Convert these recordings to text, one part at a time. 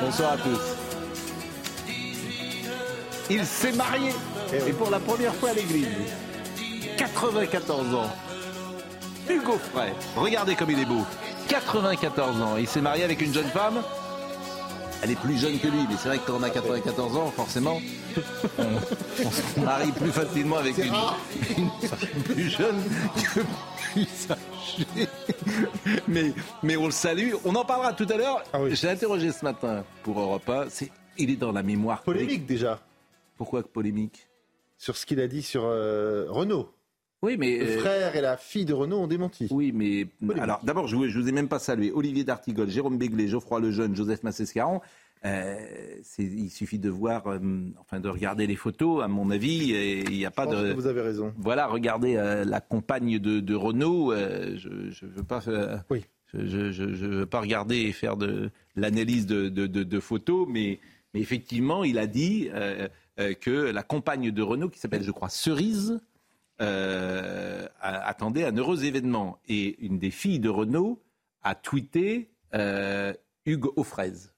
Bonsoir à tous. Il s'est marié, et pour la première fois à l'église. 94 ans. Hugo Frey, regardez comme il est beau. 94 ans. Il s'est marié avec une jeune femme. Elle est plus jeune que lui, mais c'est vrai que quand on a 94 ans, forcément, on, se marie plus facilement avec une, une, plus jeune que Mais, mais on le salue. On en parlera tout à l'heure. Ah oui. J'ai interrogé ce matin pour Europe 1. C'est, il est dans la mémoire. Polémique déjà, Pourquoi polémique? Sur ce qu'il a dit sur euh, Renault. Oui, mais. Le euh, frère et la fille de Renault ont démenti. Oui, mais alors d'abord, je ne vous ai même pas salué. Olivier D'Artigol, Jérôme Béglé, Geoffroy Lejeune, Joseph Massescaron. Euh, il suffit de voir, euh, enfin de regarder les photos, à mon avis, et il n'y a Je pas pense de. que vous avez raison. Voilà, regardez euh, la compagne de, de Renault. euh, je ne veux pas. euh, Oui. Je, je, je- je veux pas regarder et faire de l'analyse de, de, de- de photos, mais, mais effectivement, il a dit euh, euh, que la compagne de Renault, qui s'appelle, je crois, Cerise, euh, attendait un heureux événement. Et une des filles de Renault a tweeté euh, Hugues aux fraises.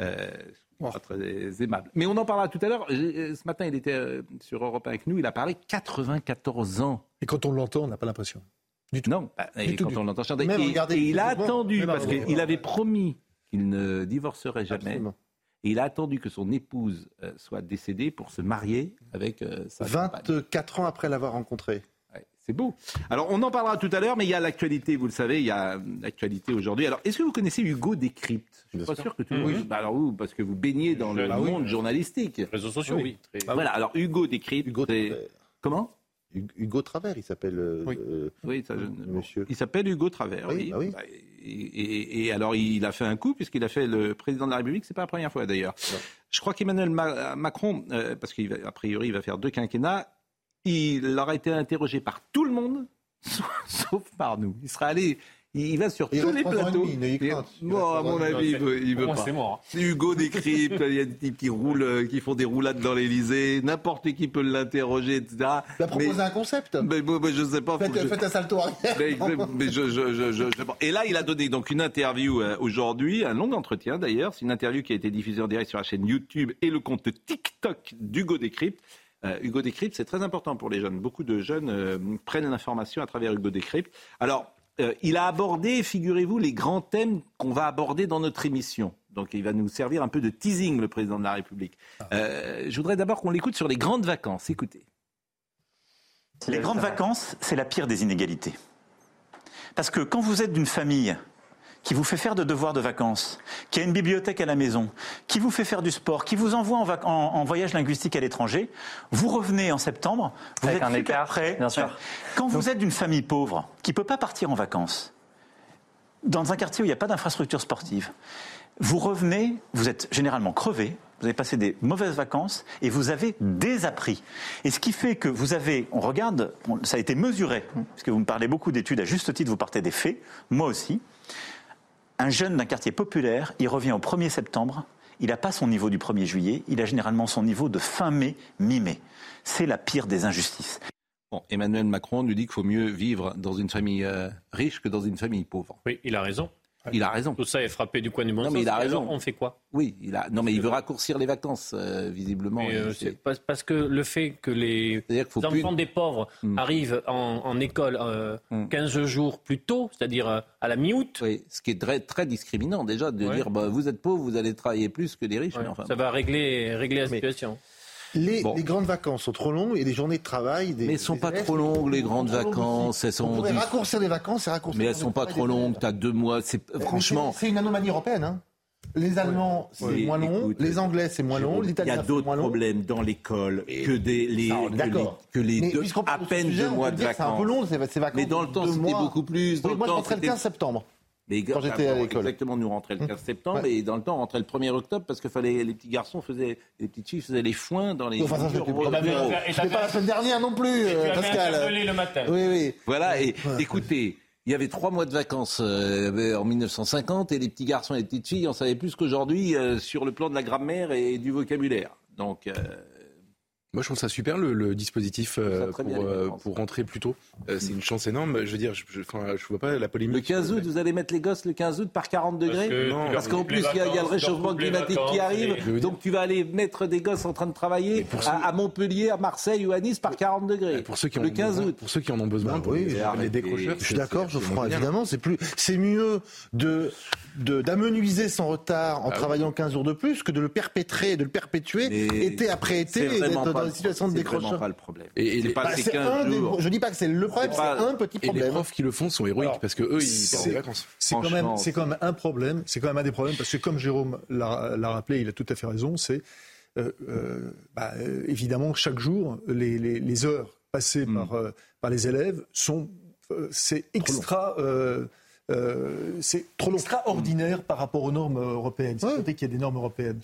Euh, pas très aimable. Mais on en parlera tout à l'heure. J'ai- Ce matin, il était euh, sur Europe 1 avec nous. Il a parlé 94 ans. Et quand on l'entend, on n'a pas l'impression. Non, bah, et tout, quand du on l'entend chanter. Et, regardez et il a attendu, Même parce qu'il avait promis qu'il ne divorcerait jamais. Absolument. Et il a attendu que son épouse euh, soit décédée pour se marier avec euh, sa compagne. 24 ans après l'avoir rencontré. C'est beau. Alors, on en parlera tout à l'heure, mais il y a l'actualité, vous le savez, il y a euh, l'actualité aujourd'hui. Alors, est-ce que vous connaissez Hugo Décrypte Je ne suis pas sûr que tout le monde. Bah, alors, vous, parce que vous baignez dans le oui. monde journalistique. Réseaux sociaux, oui. Très- Voilà, alors Hugo Décrypte. Hugo Travers. Comment? Hugo- Hugo Travers, il s'appelle. euh, Oui. euh, Oui, ça, je- Monsieur. Il s'appelle Hugo Travers. Oui, Oui, bah oui. Bah, Et, et- et alors, il a fait un coup, puisqu'il a fait le président de la République. C'est pas la première fois d'ailleurs. Je crois qu'Emmanuel Ma- Macron, euh, parce qu'a priori, il va faire deux quinquennats, il aura été interrogé par tout le monde, sauf par nous. Il sera allé. Il va sur Il tous les plateaux. reste à mon avis, il veut, il veut moi, pas. c'est mort. Hugo décrypte, il y a des types qui roulent, euh, qui font des roulades dans l'Elysée, n'importe qui peut l'interroger, etc. Il a Mais- proposé un concept. mais moi, moi, je sais pas. Faites, que je- faites un salto arrière. mais, mais- mais je, je- je- je- je- Et là, il a donné donc une interview euh, aujourd'hui, un long entretien d'ailleurs. C'est une interview qui a été diffusée en direct sur la chaîne YouTube et le compte TikTok d'Hugo Décrypte. Euh, Hugo Décrypte, c'est très important pour les jeunes. Beaucoup de jeunes euh, prennent l'information à travers Hugo Décrypte. Alors, euh, il a abordé, figurez-vous, les grands thèmes qu'on va aborder dans notre émission. Donc, il va nous servir un peu de teasing, le président de la République. Euh, je voudrais d'abord qu'on l'écoute sur les grandes vacances. Écoutez. Les grandes vacances, c'est la pire des inégalités. Parce que quand vous êtes d'une famille qui vous fait faire de devoirs de vacances, qui a une bibliothèque à la maison, qui vous fait faire du sport, qui vous envoie en, vac- en- en voyage linguistique à l'étranger, vous revenez en septembre, vous Avec êtes un super écart, prêt. bien sûr. Quand vous êtes d'une famille pauvre, qui ne peut pas partir en vacances, dans un quartier où il n'y a pas d'infrastructure sportive, vous revenez, vous êtes généralement crevé, vous avez passé des mauvaises vacances et vous avez désappris. Et ce qui fait que vous avez, on regarde, ça a été mesuré, parce que vous me parlez beaucoup d'études, à juste titre, vous partez des faits, moi aussi. Un jeune d'un quartier populaire, il revient au 1er septembre, il n'a pas son niveau du 1er juillet, il a généralement son niveau de fin mai, mi-mai. C'est la pire des injustices. Bon, Emmanuel Macron nous dit qu'il faut mieux vivre dans une famille euh, riche que dans une famille pauvre. Oui, il a raison. Il a raison. Tout ça est frappé du coin du bon Non, mais il a raison. alors, on fait quoi? Oui, il a. Non, mais il veut raccourcir les vacances, euh, visiblement. Euh, Parce que le fait que les plus- enfants des pauvres Hmm. arrivent en, en école euh, Hmm. 15 jours plus tôt, c'est-à-dire euh, à la mi-août, Oui, ce qui est très, très discriminant déjà de Ouais. dire bah, vous êtes pauvre, vous allez travailler plus que les riches. ouais, mais enfin, ça va régler, régler la Mais- situation. Les, Bon. les grandes vacances sont trop longues et les journées de travail. Des, mais elles sont des pas élèves trop longues les grandes sont trop longues vacances. Elles sont On raccourcir les vacances et raccourcir mais les elles sont pas trop longues. T'as deux mois. C'est franchement. C'est une anomalie européenne. Hein. Les Allemands, c'est Oui, moins long. écoute, les Anglais, c'est moins long. Il y L'italien, a c'est d'autres moins long. problèmes dans l'école que des les, Ça, on est que les, d'accord. que les Mais deux, à peine sujet, deux mois de que C'est un vacances. peu long, ces ces vacances. Mais dans le temps, c'était beaucoup plus. Dans Oui, le moi, je temps, rentrais le c'était- 15 septembre. Mais Quand j'étais à l'école. Exactement, nous rentrait le 15 septembre Ouais. et dans le temps, on rentrait le 1er octobre parce que fallait, les petits garçons faisaient, les petites filles faisaient les foins dans les. Enfin, ça, c'était. C'était pas la semaine dernière non plus, euh, Pascal. le matin. Oui, oui. Voilà, et écoutez, il y avait trois mois de vacances euh, en 1950 et les petits garçons et les petites filles en savaient plus qu'aujourd'hui euh, sur le plan de la grammaire et du vocabulaire. Donc, euh, Moi, je trouve ça super le, le dispositif euh, pour, bien, euh, pour rentrer plus tôt. Euh, c'est une chance énorme. Je veux dire, je, je, enfin, je vois pas la polémique. Le 15 août, vous allez mettre les gosses le 15 août par 40 degrés Parce qu'en plus, il y, a- il y a le réchauffement climatique qui arrive. et- Donc tu vas aller mettre des gosses en train de travailler à, à Montpellier, à Marseille ou à Nice par 40 degrés. Pour ceux qui en le ont 15 besoin, août. pour ceux qui en ont besoin, Bah pour oui, les, les décrocheurs. Je suis d'accord, Geoffroy, évidemment, c'est plus, c'est mieux de, d'amenuiser son retard en Ah oui. travaillant 15 jours de plus que de le perpétrer, de le perpétuer Mais été après été C'est et d'être dans une situation de c'est vraiment décrocheur. pas le problème. Et- et c'est les- pas Bah, ces c'est 15 un des- jours. je dis pas que c'est le problème, C'est c'est un petit Et les problème. profs qui le font sont héroïques Alors, parce que eux, ils c'est- perdent des vacances. C'est quand même, c'est quand même un problème. C'est quand même un des problèmes parce que comme Jérôme l'a rappelé, il a tout à fait raison. C'est euh, euh, bah, euh, évidemment chaque jour les, les- les heures passées Mm. par euh, par les élèves sont euh, c'est extra. Euh, c'est trop extraordinaire par rapport aux normes européennes. C'est Ouais. qu'il y a des normes européennes.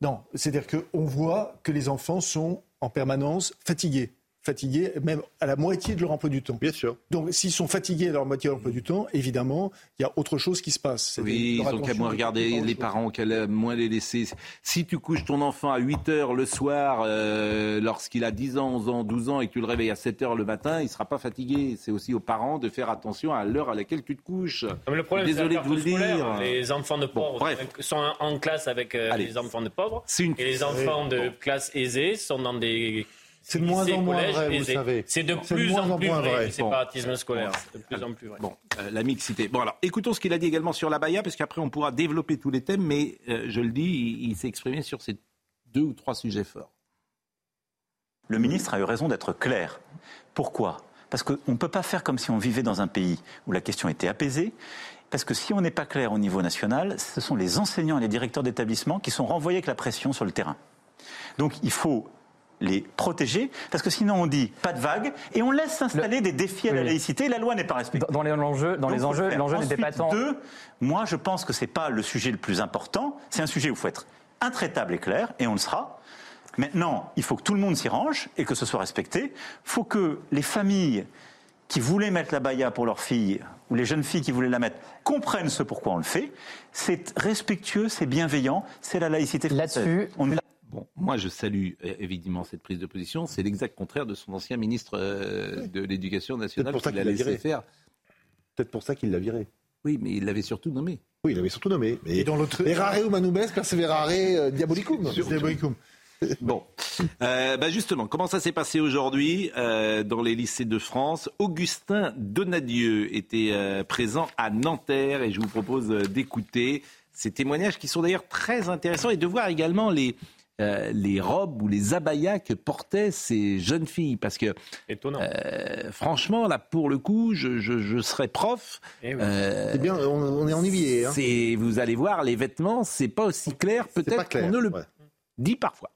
Non, c'est-à-dire qu'on voit que les enfants sont en permanence fatigués, fatigués même à la moitié de leur emploi du temps. Bien sûr. Donc, s'ils sont fatigués à leur moitié de l'emploi du temps, évidemment, il y a autre chose qui se passe. Oui, leur ils ont qu'à moins regarder les chose. parents, qu'à moins les laisser. Si tu couches ton enfant à 8 heures le soir, euh, lorsqu'il a 10 ans, 11 ans, 12 ans, et que tu le réveilles à 7 heures le matin, il sera pas fatigué. C'est aussi aux parents de faire attention à l'heure à laquelle tu te couches. Non, mais le problème, Désolé de vous le dire. Les enfants de pauvres bref. sont en- classe avec euh, Allez. les enfants de pauvres. C'est une. Et les enfants de classe aisée sont dans des. C'est de moins en moins vrai, vous savez. C'est de plus en plus moins vrai, vrai. le séparatisme scolaire. De plus en plus vrai. Bon, euh, la mixité. Bon, alors, écoutons ce qu'il a dit également sur la Baïa, parce qu'après, on pourra développer tous les thèmes, mais euh, je le dis, il, il s'est exprimé sur ces deux ou trois sujets forts. Le ministre a eu raison d'être clair. Pourquoi? Parce qu'on ne peut pas faire comme si on vivait dans un pays où la question était apaisée. Parce que si on n'est pas clair au niveau national, ce sont les enseignants et les directeurs d'établissement qui sont renvoyés avec la pression sur le terrain. Donc il faut les protéger, parce que sinon on dit pas de vague et on laisse s'installer des défis à la laïcité et la loi n'est pas respectée. Dans, les enjeux, dans Donc, les enjeux, l'enjeu n'était pas tant. Deux, moi, je pense que c'est pas le sujet le plus important. C'est un sujet où il faut être intraitable et clair, et on le sera. Maintenant, il faut que tout le monde s'y range et que ce soit respecté. Il faut que les familles qui voulaient mettre la baya pour leurs filles, ou les jeunes filles qui voulaient la mettre, comprennent ce pourquoi on le fait. C'est respectueux, c'est bienveillant, c'est la laïcité française. Là-dessus, On ne Bon, moi, je salue évidemment cette prise de position. C'est l'exact contraire de son ancien ministre euh, de l'Éducation nationale pour ça qui qu'il l'a l'a laissé viré. faire. Peut-être pour ça qu'il l'a viré. Oui, mais il l'avait surtout nommé. Oui, il avait surtout nommé. Mais Et dans l'autre- Errare humanum perseverare euh, diabolicum. Diabolicum. Bon, Euh, bah justement, comment ça s'est passé aujourd'hui euh, dans les lycées de France? Augustin Donadieu était euh, présent à Nanterre et je vous propose d'écouter ces témoignages qui sont d'ailleurs très intéressants et de voir également les, euh, les robes ou les abayas que portaient ces jeunes filles. Parce que Étonnant. euh, franchement, là, pour le coup, je, je, je serais prof. Eh oui. Euh, C'est bien, on, on est ennuyé. Hein. c'est, vous allez voir, les vêtements, c'est pas aussi clair peut-être qu'on ne le ouais. dit parfois.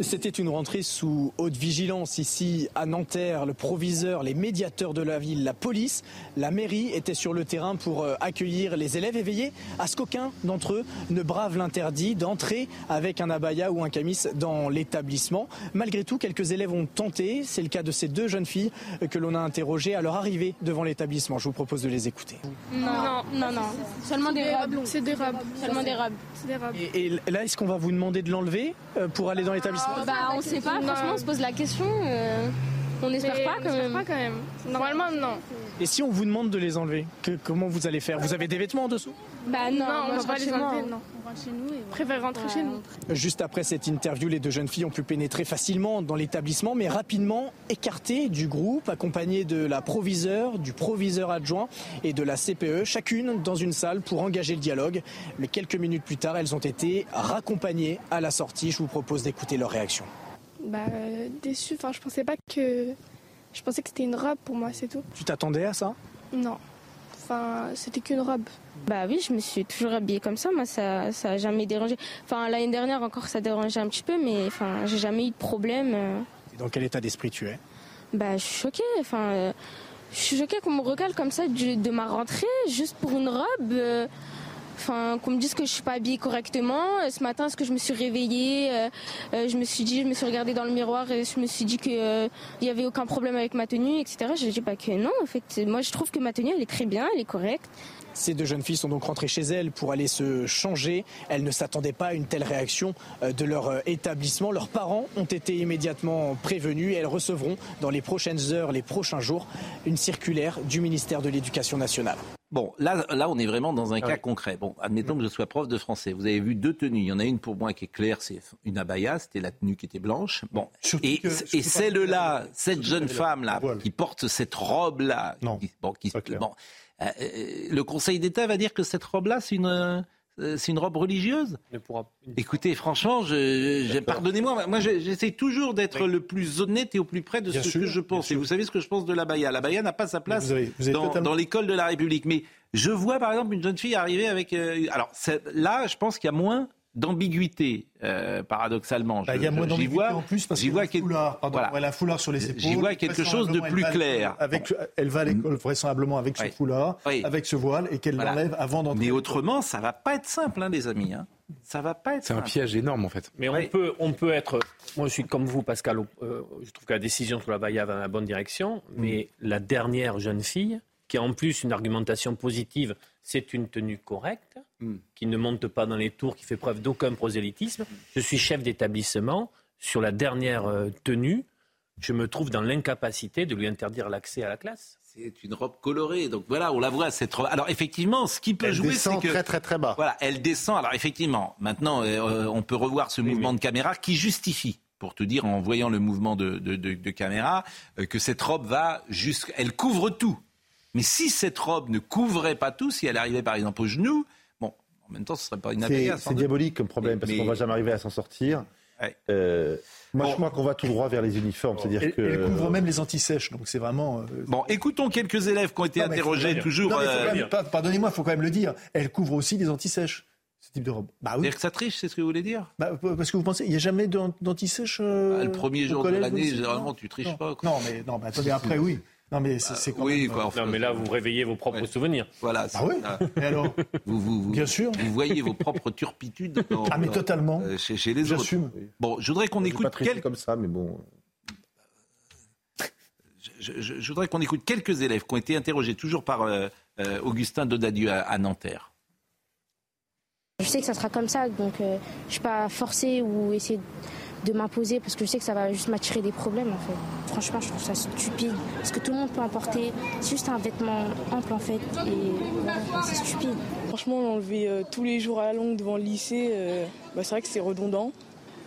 C'était une rentrée sous haute vigilance ici à Nanterre. Le proviseur, les médiateurs de la ville, la police, la mairie étaient sur le terrain pour euh, accueillir les élèves et veiller à ce qu'aucun d'entre eux ne brave l'interdit d'entrer avec un abaya ou un camis dans l'établissement. Malgré tout, quelques élèves ont tenté. C'est le cas de ces deux jeunes filles que l'on a interrogées à leur arrivée devant l'établissement. Je vous propose de les écouter. Non, non, non. Seulement des robes. C'est des robes. Seulement des robes. C'est des robes. Et, et là, est-ce qu'on va vous demander de l'enlever euh, pour aller dans l'établissement? Bah, on sait pas, Non. franchement, on se pose la question. euh, on n'espère pas on quand espère même. pas quand même. Normalement, non. Et si on vous demande de les enlever, que- comment vous allez faire? Vous avez des vêtements en dessous? Bah non, Non, moi, on va pas les enlever, hein. non. On rentre chez nous et On préfère rentrer chez nous. Juste après cette interview, les deux jeunes filles ont pu pénétrer facilement dans l'établissement, mais rapidement écartées du groupe, accompagnées de la proviseure, du proviseur adjoint et de la CPE, chacune dans une salle pour engager le dialogue. Mais quelques minutes plus tard, elles ont été raccompagnées à la sortie. Je vous propose d'écouter leur réaction. Bah, euh, déçu. Enfin, je pensais pas que. Je pensais que c'était une robe pour moi, c'est tout. Tu t'attendais à ça? Non. Enfin, c'était qu'une robe. Bah oui, je me suis toujours habillée comme ça. Moi, ça, ça a jamais dérangé. Enfin, l'année dernière encore, ça dérangeait un petit peu, mais enfin, j'ai jamais eu de problème. euh. Et Dans quel état d'esprit tu es? Bah, je suis choquée. Enfin, euh, je suis choquée qu'on me recale comme ça de ma rentrée, juste pour une robe. euh, enfin, qu'on me dise que je suis pas habillée correctement. Euh, Ce matin, est-ce que je me suis réveillée euh, Je me suis dit, je me suis regardée dans le miroir et je me suis dit qu'il n'y avait aucun problème avec ma tenue, etc. Je dis pas que non, en fait. Moi, je trouve que ma tenue, elle est très bien, elle est correcte. Ces deux jeunes filles sont donc rentrées chez elles pour aller se changer. Elles ne s'attendaient pas à une telle réaction euh, de leur euh, établissement. Leurs parents ont été immédiatement prévenus et elles recevront dans les prochaines heures, les prochains jours, une circulaire du ministère de l'Éducation nationale. Bon, là, là, on est vraiment dans un Ah cas oui. concret. Bon, admettons que je sois prof de français. Vous avez vu deux tenues. Il y en a une pour moi qui est claire, c'est une abaya, c'était la tenue qui était blanche. Bon, Surtout et, que- celle-là, cette surtout jeune femme-là, qui porte cette robe-là, qui- bon, qui- bon, euh, euh, le Conseil d'État va dire que cette robe-là, c'est une, euh, c'est une robe religieuse. Ne pourra- Écoutez, franchement, je, je- pardonnez-moi, moi je- j'essaie toujours d'être le plus honnête et au plus près de Bien ce sûr, que je pense. Et vous savez ce que je pense de la Baïa. La Baïa n'a pas sa place Vous avez- vous avez dans, totalement- dans l'école de la République. Mais je vois par exemple une jeune fille arriver avec. euh, alors là, je pense qu'il y a moins d'ambiguïté, euh, paradoxalement. Bah, Je- il y a moins j'y d'ambiguïté vois- en plus parce j'y qu'elle vois a quel- foulard. Pardon, voilà. elle a un foulard sur les épaules. J'y vois quelque chose de plus clair. Avec, elle va à l'école vraisemblablement avec ce Oui. foulard, Oui. avec ce voile et qu'elle Voilà. l'enlève avant d'entrer. Mais autrement, ça va pas être simple, hein, les amis. hein. Ça va pas être C'est un piège énorme en fait. Mais on, peut, on peut être. Moi, je suis comme vous, Pascal. euh, je trouve que la décision sur la Baïa va dans la bonne direction. Mais la dernière jeune fille, qui a en plus une argumentation positive, c'est une tenue correcte, Mm. qui ne monte pas dans les tours, qui fait preuve d'aucun prosélytisme. Je suis chef d'établissement. Sur la dernière euh, tenue, je me trouve dans l'incapacité de lui interdire l'accès à la classe. C'est une robe colorée. Donc voilà, on la voit, cette robe. Alors effectivement, ce qui peut Elle jouer, descend c'est que. très très très bas. Voilà, elle descend. Alors effectivement, maintenant, euh, on peut revoir ce mouvement de caméra qui justifie, pour te dire, en voyant le mouvement de, de- de- de caméra, euh, que cette robe va jusqu'à... Elle couvre tout. Mais si cette robe ne couvrait pas tout, si elle arrivait par exemple au genou, bon, en même temps, ce serait pas une C'est diabolique comme problème parce Mais- qu'on va jamais arriver à s'en sortir. Ouais. Euh, moi, Bon. je crois qu'on va tout droit vers les uniformes. C'est-à-dire Elle, que elle couvre même les antisèches, donc c'est vraiment. euh, Bon, écoutons quelques élèves qui ont été Non, interrogés, toujours... Euh, Pardonnez-moi, il faut quand même le dire. Elle couvre aussi les antisèches, ce type de robe. Bah oui. C'est-à-dire que ça triche, c'est ce que vous voulez dire? Bah, parce que vous pensez, il n'y a jamais d'an- d'antisèche euh, Ah, Le premier jour de l'année, généralement, tu triches non. pas. quoi. Non, mais non, mais attendez, après, oui. Non, mais c'est c'est quand oui, même, quoi. euh, enfin, Non, mais là, vous réveillez vos propres Ouais. souvenirs. Voilà. c'est Ah oui. Et alors Vous, vous, vous- Bien sûr. Vous voyez vos propres turpitudes dans- Ah, mais dans- totalement. euh, chez, chez les autres. J'assume. Bon, je voudrais qu'on écoute pas comme ça, mais bon. je, je- je voudrais qu'on écoute quelques élèves qui ont été interrogés toujours par euh, euh, Augustin Dodadieu à, à Nanterre. Je sais que ça sera comme ça, donc euh, je ne suis pas forcée ou essayer de m'imposer parce que je sais que ça va juste m'attirer des problèmes en fait. Franchement, je trouve ça stupide parce que tout le monde peut en porter. C'est juste un vêtement ample en fait et c'est stupide. Franchement, l'enlever euh, tous les jours à la longue devant le lycée, euh, bah, c'est vrai que c'est redondant.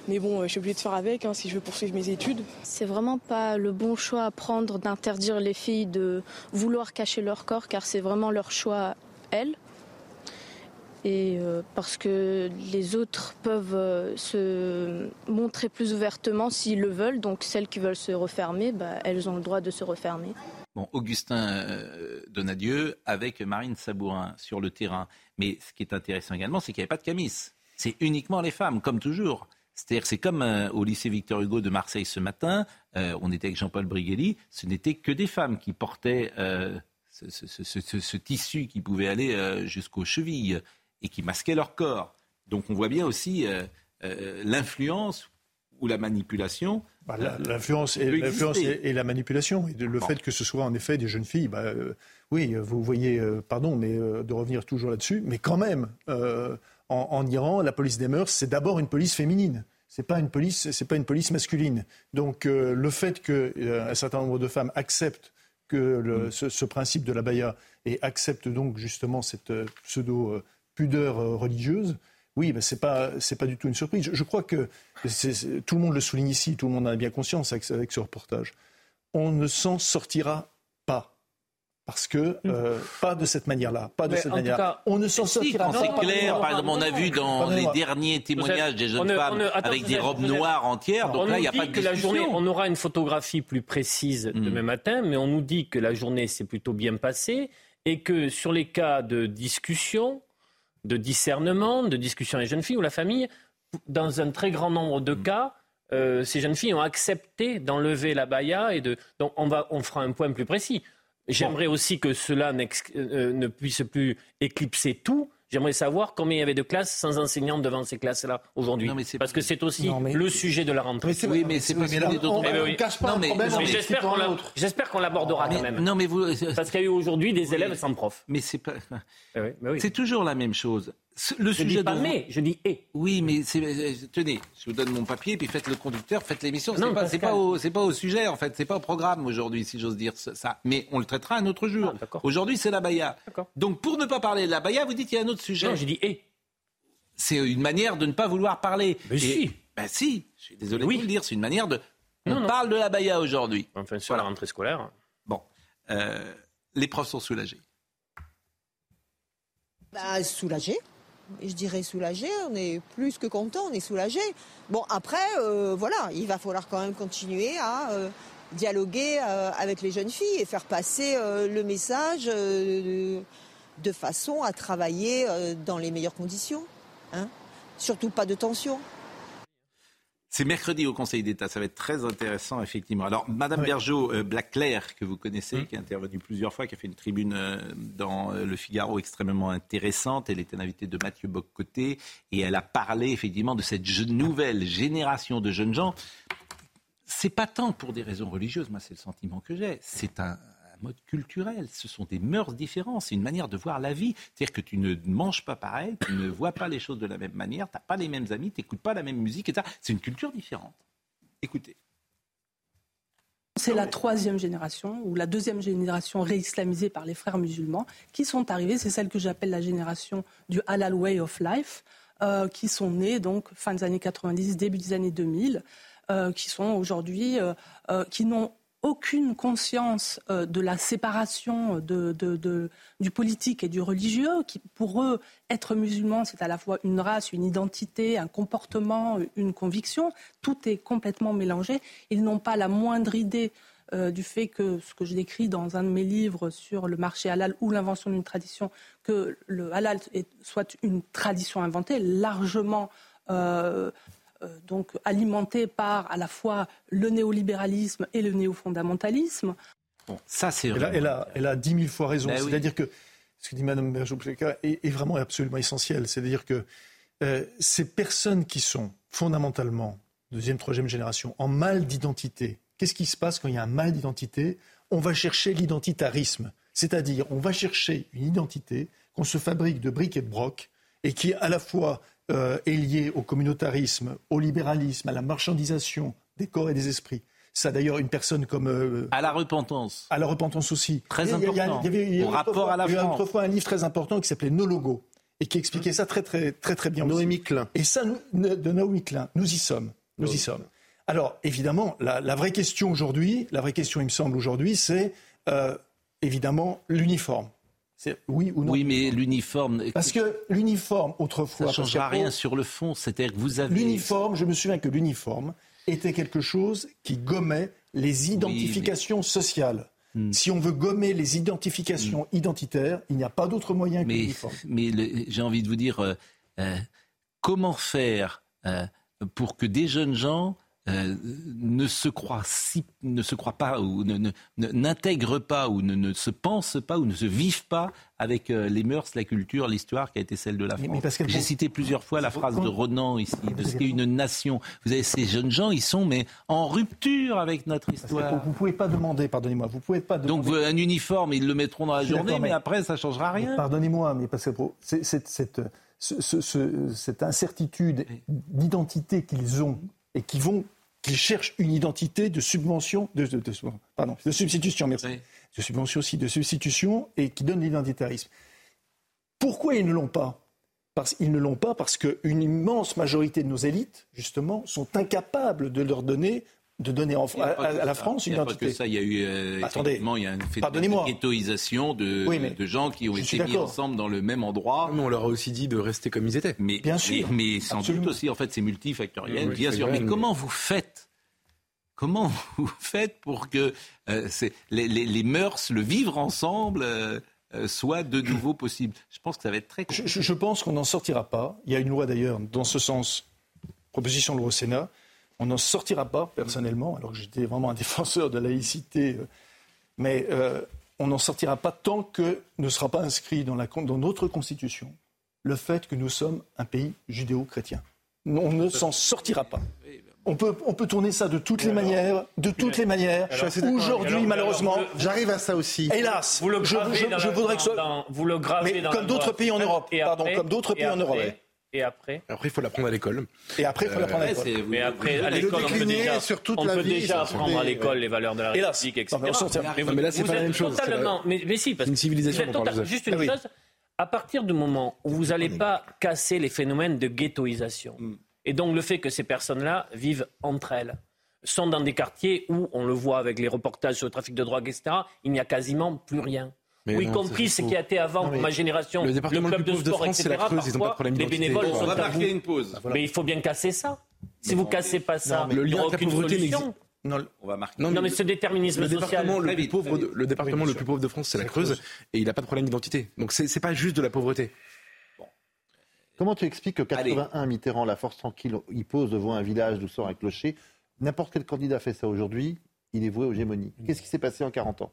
Mais bon, euh, je suis obligée de faire avec hein, si je veux poursuivre mes études. C'est vraiment pas le bon choix à prendre d'interdire les filles de vouloir cacher leur corps car c'est vraiment leur choix elles. Et euh, parce que les autres peuvent euh, se montrer plus ouvertement s'ils le veulent, donc celles qui veulent se refermer, bah, elles ont le droit de se refermer. Bon, Augustin euh, Donadieu avec Marine Sabourin sur le terrain. Mais ce qui est intéressant également, c'est qu'il n'y avait pas de camis. C'est uniquement les femmes, comme toujours. C'est-à-dire c'est comme au lycée Victor Hugo de Marseille ce matin, on était avec Jean-Paul Brigelli, ce n'était que des femmes qui portaient ce, tissu qui pouvait aller jusqu'aux chevilles et qui masquait leur corps. Donc on voit bien aussi euh, euh, l'influence ou la manipulation. Bah, L'influence et, l'influence exister. et, et la manipulation. Et de- le Bon. fait que ce soit en effet des jeunes filles, bah, euh, oui, vous voyez, euh, pardon, mais euh, de revenir toujours là-dessus, mais quand même, euh, en, en Iran, la police des mœurs, c'est d'abord une police féminine. C'est pas une police, c'est pas une police masculine. Donc euh, le fait que euh, un certain nombre de femmes acceptent que le- ce, ce principe de la baya et acceptent donc justement cette euh, pseudo euh, pudeur euh, religieuse, oui, ben c'est pas c'est pas du tout une surprise. Je, je crois que tout le monde le souligne ici, tout le monde en a bien conscience avec, avec ce reportage. On ne s'en sortira pas. Parce que, euh, pas de cette manière-là, pas de Mais cette manière. cas- on ne s'en sortira pas. c'est clair, par exemple, on a vu dans les derniers témoignages des jeunes on femmes on ne- attends, avec des robes noires entières, donc on là, nous il n'y a dit pas de que la discussion. journée, on aura une photographie plus précise Mm. demain matin, mais on nous dit que la journée s'est plutôt bien passée et que sur les cas de discussion, de discernement, de discussion avec les jeunes filles ou la famille, dans un très grand nombre de cas, euh, ces jeunes filles ont accepté d'enlever la baya et de. Donc on va, on fera un point plus précis. J'aimerais aussi que cela euh, ne puisse plus éclipser tout, J'aimerais savoir combien il y avait de classes sans enseignants devant ces classes-là aujourd'hui. Non, mais c'est Parce que c'est aussi Non, mais- le sujet de la rentrée. c'est- Oui, mais c'est oui, parce mais a d'autres on- Eh ben on oui. ne cache pas Non, mais- Mais mais- j'espère qu'on la- l'autre. j'espère qu'on l'abordera quand Mais- même. non, mais vous. Parce qu'il y a eu aujourd'hui des élèves sans prof. Mais c'est pas. Eh oui, mais oui. C'est toujours la même chose. Le Je sujet dis pas mais, je dis et. Oui, mais c'est- euh, tenez, je vous donne mon papier, puis faites le conducteur, faites l'émission. C'est Non, pas, c'est Pascal. pas, au- c'est pas au sujet, en fait. C'est pas au programme aujourd'hui, si j'ose dire ça-. Mais on le traitera un autre jour. Ah, d'accord. aujourd'hui, c'est la Baïa. D'accord. Donc, pour ne pas parler de la Baïa, vous dites qu'il y a un autre sujet. Non, j'ai dit et. C'est une manière de ne pas vouloir parler. Mais Et- si. Ben si, je suis désolé Oui. de vous le dire, c'est une manière de... Non, on non. parle de la Baïa aujourd'hui. Enfin, sur la rentrée scolaire. Bon, euh, les profs sont soulagés. Bah, soulagé. Je dirais soulagé. On est plus que content, on est soulagé. Bon, après, euh, voilà, il va falloir quand même continuer à euh, dialoguer euh, avec les jeunes filles et faire passer le message de façon à travailler dans les meilleures conditions. hein. Surtout pas de tension. C'est mercredi au Conseil d'État, ça va être très intéressant effectivement. Alors Madame Oui. Bergeau, euh, Black-Claire, que vous connaissez, Hum. qui est intervenue plusieurs fois, qui a fait une tribune euh, dans euh, Le Figaro extrêmement intéressante. Elle était invitée de Mathieu Boccoté et elle a parlé effectivement de cette nouvelle génération de jeunes gens. C'est pas tant pour des raisons religieuses, moi c'est le sentiment que j'ai. C'est un, mode culturel, ce sont des mœurs différentes, c'est une manière de voir la vie. C'est-à-dire que tu ne manges pas pareil, tu ne vois pas les choses de la même manière, tu n'as pas les mêmes amis, tu n'écoutes pas la même musique, etc. C'est une culture différente. Écoutez. C'est la troisième génération ou la deuxième génération réislamisée par les frères musulmans qui sont arrivés. C'est celle que j'appelle la génération du halal way of life, euh, qui sont nés donc fin des années 90, début des années 2000, euh, qui sont aujourd'hui, euh, qui n'ont aucune conscience euh, de la séparation du politique et du religieux, qui pour eux, être musulman, c'est à la fois une race, une identité, un comportement, une conviction. Tout est complètement mélangé. Ils n'ont pas la moindre idée euh, du fait que ce que je décris dans un de mes livres sur le marché halal ou l'invention d'une tradition, que le halal soit une tradition inventée, largement euh, donc alimentée par à la fois le néolibéralisme et le néofondamentalisme. Bon, ça c'est Elle a, elle, a, elle a 10 000 fois raison. Ben oui. C'est-à-dire que ce que dit Mme bergeau est, est vraiment absolument essentiel. C'est-à-dire que euh, ces personnes qui sont fondamentalement deuxième, troisième génération en mal d'identité, qu'est-ce qui se passe quand il y a un mal d'identité? On va chercher l'identitarisme. C'est-à-dire, on va chercher une identité qu'on se fabrique de briques et de broc et qui à la fois euh, est liée au communautarisme, au libéralisme, à la marchandisation des corps et des esprits. Ça, d'ailleurs, une personne comme euh, À la repentance. à la repentance aussi. Très il y a- important. Il y avait, il y a Au une rapport à la il y a France. autrefois un livre très important qui s'appelait Nos logos et qui expliquait ça très très très très bien. Noémie. Klein. Et ça, nous- de Naomi Klein, nous y sommes. Nous y sommes. Alors, évidemment, la, la vraie question aujourd'hui, la vraie question, il me semble, aujourd'hui, c'est euh, évidemment l'uniforme. Oui ou non Oui, mais l'uniforme. Parce que l'uniforme, autrefois... Ça ne que- rien sur le fond. C'est-à-dire que vous avez. L'uniforme, je me souviens que l'uniforme était quelque chose qui gommait les identifications sociales. Hmm. Si on veut gommer les identifications identitaires, il n'y a pas d'autre moyen que Mais, l'uniforme. mais j'ai envie de vous dire, euh, euh, comment faire euh, pour que des jeunes gens euh, ne se croient si, ne se croient pas ou ne- ne- ne- n'intègrent pas ou ne, ne se pensent pas ou ne se vivent pas avec euh, les mœurs, la culture, l'histoire qui a été celle de la Mais- France. J'ai cité plusieurs fois la phrase de Renan ici, de ce qu'est une nation. Vous avez ces jeunes gens, ils sont mais en rupture avec notre histoire. vous ne pouvez pas demander, pardonnez-moi, vous pouvez pas Donc demander. vous- un uniforme, ils le mettront dans la journée, mais mais- après ça changera Mais rien. Pardonnez-moi, mais parce que c'est- cette, ce- ce- ce- cette incertitude d'identité qu'ils ont et qui vont, qu'ils cherchent une identité de subvention, de, de- de- pardon, de substitution, merci, Oui. de subvention aussi, de substitution et qui donne l'identitarisme. Pourquoi ils ne l'ont pas? Parce qu'ils ne l'ont pas parce qu'une immense majorité de nos élites, justement, sont incapables de leur donner, de donner en- Il y à, la. France Il une n'y a pas que ça. Il y a eu euh, Attendez. effectivement, il y a un de ghettoisation de, Oui, de gens qui ont été mis ensemble dans le même endroit. Mais on leur a aussi dit de rester comme ils étaient. Mais, Bien sûr. mais, mais sans Absolument. doute aussi, en fait, c'est multifactoriel, Oui, bien sûr. vrai, mais mais- comment vous faites? Comment vous faites pour que euh, les, les- les mœurs, le vivre ensemble, euh, euh, soit de nouveau possible Je pense que ça va être très je- je pense qu'on n'en sortira pas. Il y a une loi d'ailleurs dans ce sens, proposition de loi au Sénat. On n'en sortira pas personnellement, alors que j'étais vraiment un défenseur de la laïcité, euh, mais euh, on n'en sortira pas tant que ne sera pas inscrit dans, la, con- dans notre Constitution le fait que nous sommes un pays judéo-chrétien. On ne s'en sortira pas. On peut, on peut tourner ça de toutes les manières, de toutes les manières. Aujourd'hui, malheureusement, J'arrive à ça aussi. hélas, Vous le je, gravez je- dans je la- voudrais que ce dans- vous le gravez Mais dans comme la d'autres pays en Europe, Et pardon, après- comme d'autres pays en Europe. Après- Et après Après, il faut l'apprendre à l'école. Et après, il faut l'apprendre à l'école. c'est- Mais après, à le l'école, on peut déjà, sur toute on la peut vie, déjà apprendre à l'école les valeurs de la. République, etc. Non, mais tient- Mais là, c'est vous pas la même chose, Totalement, mais, mais si, parce C'est une que civilisation vous total-. Juste une Ah oui. chose, à partir du moment où vous n'allez pas casser les phénomènes de ghettoisation, Mm. et donc le fait que ces personnes-là vivent entre elles, sont dans des quartiers où, on le voit avec les reportages sur le trafic de drogue, etc., il n'y a quasiment plus rien. Mais ou y non, compris c'est ce qui a été avant Non, mais ma génération, le le, département club le plus de pauvre de sport, France, c'est etc. la Creuse, ils ont pas de Parfois, problème les d'identité. bénévoles sont va à bout. marquer une pause. Mais il faut bien casser ça. Si vous cassez pas ça, mais le il n'y lien aura avec la aucune pauvreté n'existe- Non, On va marquer. Non, Non, mais ce déterminisme le social. département le plus vite, pauvre, très de, vite. le département Oui, le plus pauvre de France, c'est la Creuse, Creuse. et il n'a pas de problème d'identité. Donc c'est pas juste de la pauvreté. Comment tu expliques que Allez. 81 Mitterrand, la force tranquille, il pose devant un village d'où sort un clocher N'importe quel candidat fait ça aujourd'hui, il est voué aux gémonies. Qu'est-ce qui s'est passé en 40 ans?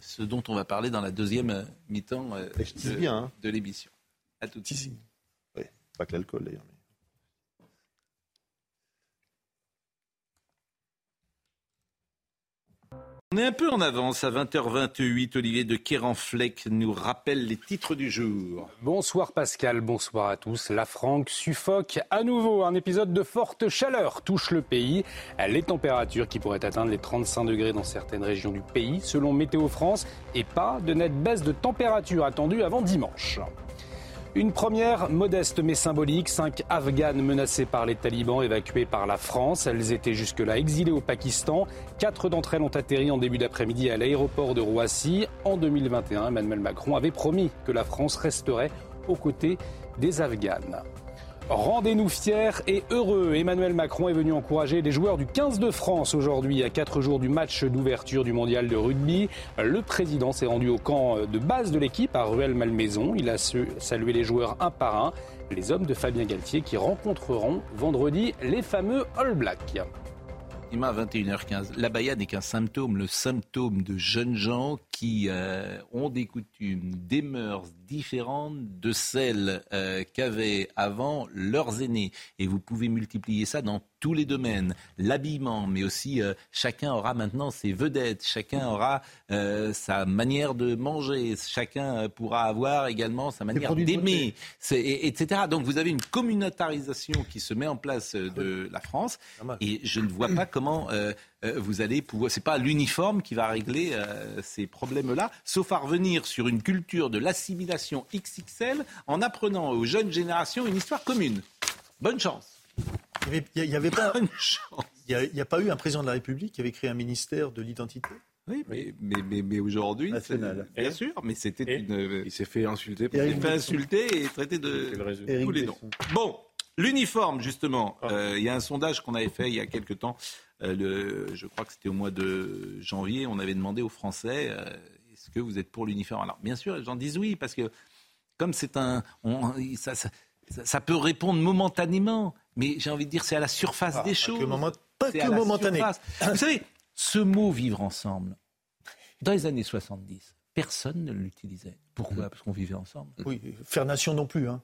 Ce dont on va parler dans la deuxième euh, mi-temps euh, de, hein. de l'émission. À tout de suite. Oui, pas que l'alcool d'ailleurs. On est un peu en avance à 20h28. Olivier de Kéranfleck nous rappelle les titres du jour. Bonsoir Pascal, bonsoir à tous. La Franque suffoque à nouveau. Un épisode de forte chaleur touche le pays. Les températures qui pourraient atteindre les 35 degrés dans certaines régions du pays, selon Météo France, et pas de nette baisse de température attendue avant dimanche. Une première modeste mais symbolique, cinq Afghanes menacées par les talibans évacuées par la France. Elles étaient jusque-là exilées au Pakistan. Quatre d'entre elles ont atterri en début d'après-midi à l'aéroport de Roissy. En 2021, Emmanuel Macron avait promis que la France resterait aux côtés des Afghanes. Rendez-nous fiers et heureux. Emmanuel Macron est venu encourager les joueurs du 15 de France aujourd'hui à quatre jours du match d'ouverture du mondial de rugby. Le président s'est rendu au camp de base de l'équipe à Rueil-Malmaison. Il a salué les joueurs un par un, les hommes de Fabien Galtier qui rencontreront vendredi les fameux All Blacks. Il à 21h15. L'abaya n'est qu'un symptôme, le symptôme de jeunes gens qui euh, ont des coutumes, des mœurs différentes de celles euh, qu'avaient avant leurs aînés. Et vous pouvez multiplier ça dans tous les domaines. L'habillement, mais aussi euh, chacun aura maintenant ses vedettes, chacun aura euh, sa manière de manger, chacun euh, pourra avoir également sa manière d'aimer, et- etc. Donc vous avez une communautarisation qui se met en place de la France, et je ne vois pas comment vous allez pouvoir. C'est pas l'uniforme qui va régler euh, ces problèmes-là, sauf à revenir sur une culture de l'assimilation XXL en apprenant aux jeunes générations une histoire commune. Bonne chance. Il n'y avait, il y avait pas, Bonne chance. il y a, pas eu un président de la République qui avait créé un ministère de l'identité? Oui, mais, mais, mais, mais aujourd'hui, National. bien sûr, mais c'était une. Il s'est fait insulter. Il s'est fait insulter et traité de le tous les noms. Bon, l'uniforme, justement. Euh, Il y a un sondage qu'on avait fait il y a quelque temps. Euh, le, je crois que c'était au mois de janvier. On avait demandé aux Français euh, est-ce que vous êtes pour l'uniforme? Alors, bien sûr, les gens disent oui, parce que comme c'est un. on- ça, ça- ça- ça peut répondre momentanément, mais j'ai envie de dire c'est à la surface Ah, des pas choses. que moment- pas que momentané. surface. Vous savez, ce mot vivre ensemble, dans les années 70, personne ne l'utilisait. Pourquoi? Parce qu'on vivait ensemble. Oui, faire nation non plus. Hein.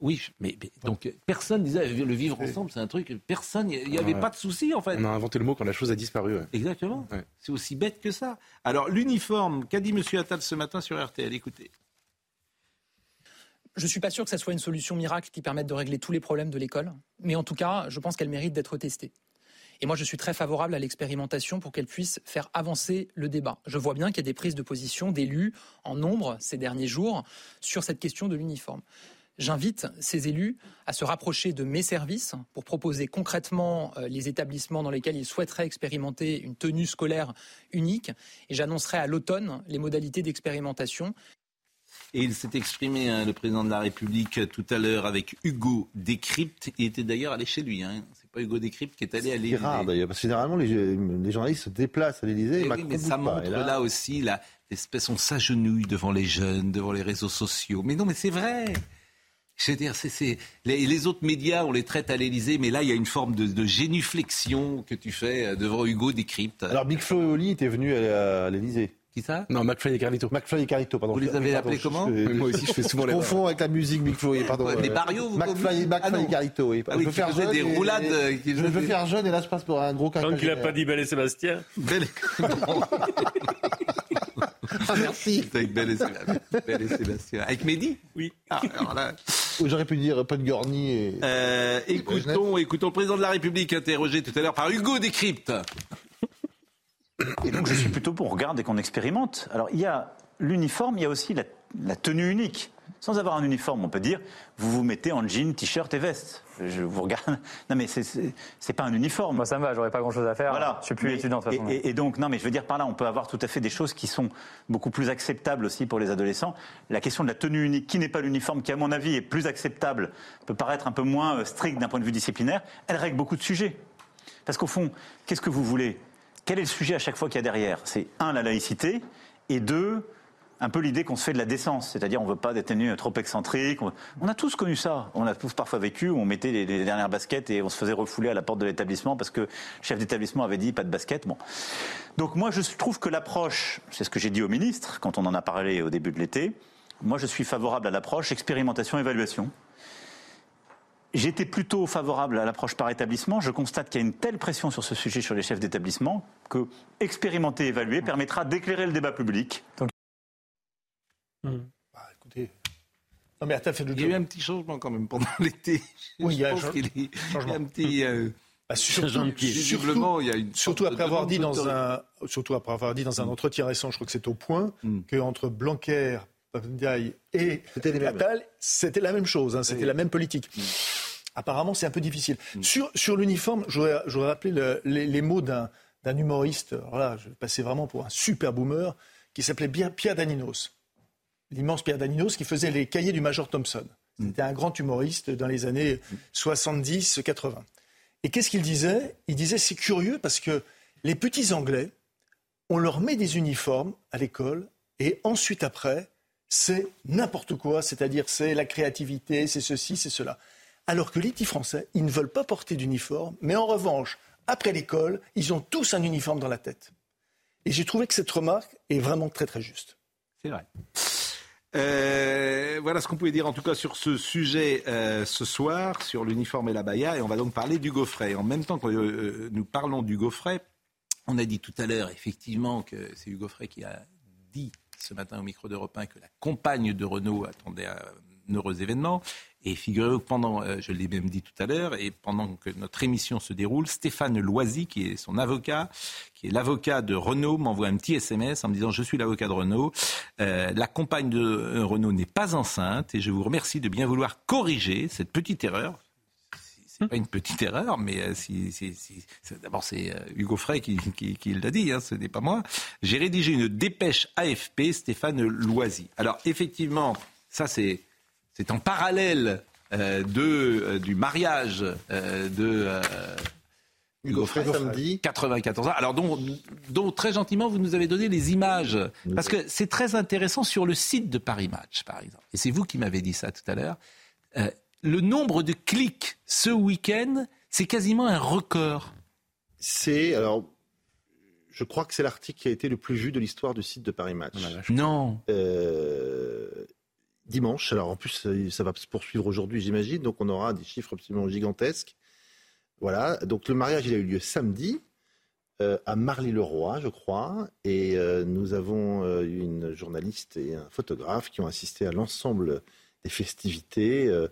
Oui, mais, mais donc euh, personne disait le vivre ensemble, c'est un truc. Personne, il n'y avait Ouais. pas de souci en fait. On a inventé le mot quand la chose a disparu. ouais. Exactement. Ouais. C'est aussi bête que ça. Alors l'uniforme, qu'a dit Monsieur Attal ce matin sur RTL Écoutez. Je ne suis pas sûr que ça soit une solution miracle qui permette de régler tous les problèmes de l'école, mais en tout cas, je pense qu'elle mérite d'être testée. Et moi, je suis très favorable à l'expérimentation pour qu'elle puisse faire avancer le débat. Je vois bien qu'il y a des prises de position d'élus en nombre ces derniers jours sur cette question de l'uniforme. J'invite ces élus à se rapprocher de mes services pour proposer concrètement euh, les établissements dans lesquels ils souhaiteraient expérimenter une tenue scolaire unique. Et j'annoncerai à l'automne les modalités d'expérimentation. Et il s'est exprimé, hein, le président de la République, euh, tout à l'heure avec Hugo Décrypte. Il était d'ailleurs allé chez lui. Hein. C'est pas Hugo Décrypte qui est allé à C'est l'Élysée. rare d'ailleurs, parce que généralement les, les journalistes se déplacent à l'Élysée et, Eh oui, mais ça montre Et là... aussi la- l'espèce, on s'agenouille devant les jeunes, devant les réseaux sociaux. Mais non, mais c'est vrai. Je veux dire, c'est, les, les autres médias, on les traite à l'Élysée, mais là, il y a une forme de, de génuflexion que tu fais euh, devant Hugo Décrypte. Alors Big Flo et Oli étaient venus à, à l'Élysée. Qui ça? Non, McFly et Carlito. McFly et Carlito, pardon. Vous les avez appelés comment? je- je- Moi aussi, je fais souvent les confonds avec la musique, McFly, pardon. Ouais, les euh, Barrio, vous McFly, Ah McFly et Carlito, oui. Ah oui, je veux faire jeune des et- roulades, et- euh, Je veux faire jeune et là je passe pour un gros Tant qu'il n'a quinquagénaire. pas dit Belle et Sébastien. Belle Ah, merci. Avec Belle et Sébastien. Belle et Sébastien. Avec Mehdi? Oui. Ah, alors là. J'aurais pu dire Podgorny et. Euh, écoutons, écoutons le président de la République interrogé tout à l'heure par Hugo Décrypte. Et donc je suis plutôt pour, on regarde et qu'on expérimente. Alors il y a l'uniforme, il y a aussi la, la tenue unique. Sans avoir un uniforme, on peut dire, vous vous mettez en jean, t-shirt et veste. Je vous regarde. Non mais c'est- pas un uniforme. Moi, ça me va, j'aurais pas grand chose à faire. Voilà. Je suis plus Mais- étudiant de toute et, façon. et- et donc, non, mais je veux dire par là, on peut avoir tout à fait des choses qui sont beaucoup plus acceptables aussi pour les adolescents. La question de la tenue unique, qui n'est pas l'uniforme, qui à mon avis est plus acceptable, peut paraître un peu moins euh, strict d'un point de vue disciplinaire, elle règle beaucoup de sujets. Parce qu'au fond, qu'est-ce que vous voulez? Quel est le sujet à chaque fois qu'il y a derrière? C'est un, la laïcité, et deux, un peu l'idée qu'on se fait de la décence, c'est-à-dire on ne veut pas tenues trop excentriques. On, a tous connu ça, on a tous parfois vécu, où on mettait les, dernières baskets et on se faisait refouler à la porte de l'établissement parce que le chef d'établissement avait dit pas de basket. Bon. Donc moi je trouve que l'approche, c'est ce que j'ai dit au ministre quand on en a parlé au début de l'été, moi je suis favorable à l'approche expérimentation-évaluation. J'étais plutôt favorable à l'approche par établissement. Je constate qu'il y a une telle pression sur ce sujet sur les chefs d'établissement que expérimenter évaluer permettra d'éclairer le débat public. Bah, écoutez. Non, mais attends, fait le Il y a eu un petit changement quand même pendant l'été. Oui, il y a un qu'il est- il y a petit. euh, Bah, surtout, Visiblement, il y a une surtout sorte après avoir dit dans un, surtout après avoir dit dans un entretien récent, je crois que c'est au point, qu'entre Blanquer, Papendiaï et Attal, c'était la même chose, hein, c'était la même politique. Apparemment, c'est un peu difficile. Sur, sur l'uniforme, j'aurais j'aurais rappelé le- les, les mots d'un d'un humoriste, alors là, je passais vraiment pour un super boomer, qui s'appelait Pierre Daninos. L'immense Pierre Daninos qui faisait les cahiers du Major Thompson. C'était un grand humoriste dans les années 70-80. Et qu'est-ce qu'il disait? Il disait c'est curieux parce que les petits Anglais, on leur met des uniformes à l'école et ensuite après, c'est n'importe quoi, c'est-à-dire c'est la créativité, c'est ceci, c'est cela. Alors que les petits Français, ils ne veulent pas porter d'uniforme, mais en revanche, après l'école, ils ont tous un uniforme dans la tête. Et j'ai trouvé que cette remarque est vraiment très très juste. C'est vrai. Euh, voilà ce qu'on pouvait dire en tout cas sur ce sujet euh, ce soir, sur l'uniforme et la baya, et on va donc parler du Gaufret. En même temps que euh, nous parlons du Gaufret, on a dit tout à l'heure effectivement que c'est Hugo Frey qui a dit ce matin au micro d'Europe 1 que la compagne de Renault attendait un heureux événement. Et figurez-vous que pendant, euh, je l'ai même dit tout à l'heure, et pendant que notre émission se déroule, Stéphane Loisy, qui est son avocat, qui est l'avocat de Renault, m'envoie un petit SMS en me disant Je suis l'avocat de Renault. Euh, la compagne de euh, Renault n'est pas enceinte et je vous remercie de bien vouloir corriger cette petite erreur. C'est pas une petite erreur, mais d'abord c'est Hugo Frey qui l'a dit, hein, ce n'est pas moi. J'ai rédigé une dépêche AFP, Stéphane Loisy. Alors effectivement, ça c'est c'est en parallèle euh, de, euh, du mariage euh, de euh, Hugo Frey, samedi. 94 ans. Alors dont, dont très gentiment vous nous avez donné les images parce que c'est très intéressant sur le site de Paris Match par exemple. Et c'est vous qui m'avez dit ça tout à l'heure. Euh, le nombre de clics ce week-end, c'est quasiment un record. C'est alors, je crois que c'est l'article qui a été le plus vu de l'histoire du site de Paris Match. Non. Euh, dimanche. Alors en plus, ça, va se poursuivre aujourd'hui, j'imagine. Donc on aura des chiffres absolument gigantesques. Voilà. Donc le mariage, il a eu lieu samedi euh, à Marly-le-Roi, je crois. Et euh, nous avons euh, une journaliste et un photographe qui ont assisté à l'ensemble des festivités euh,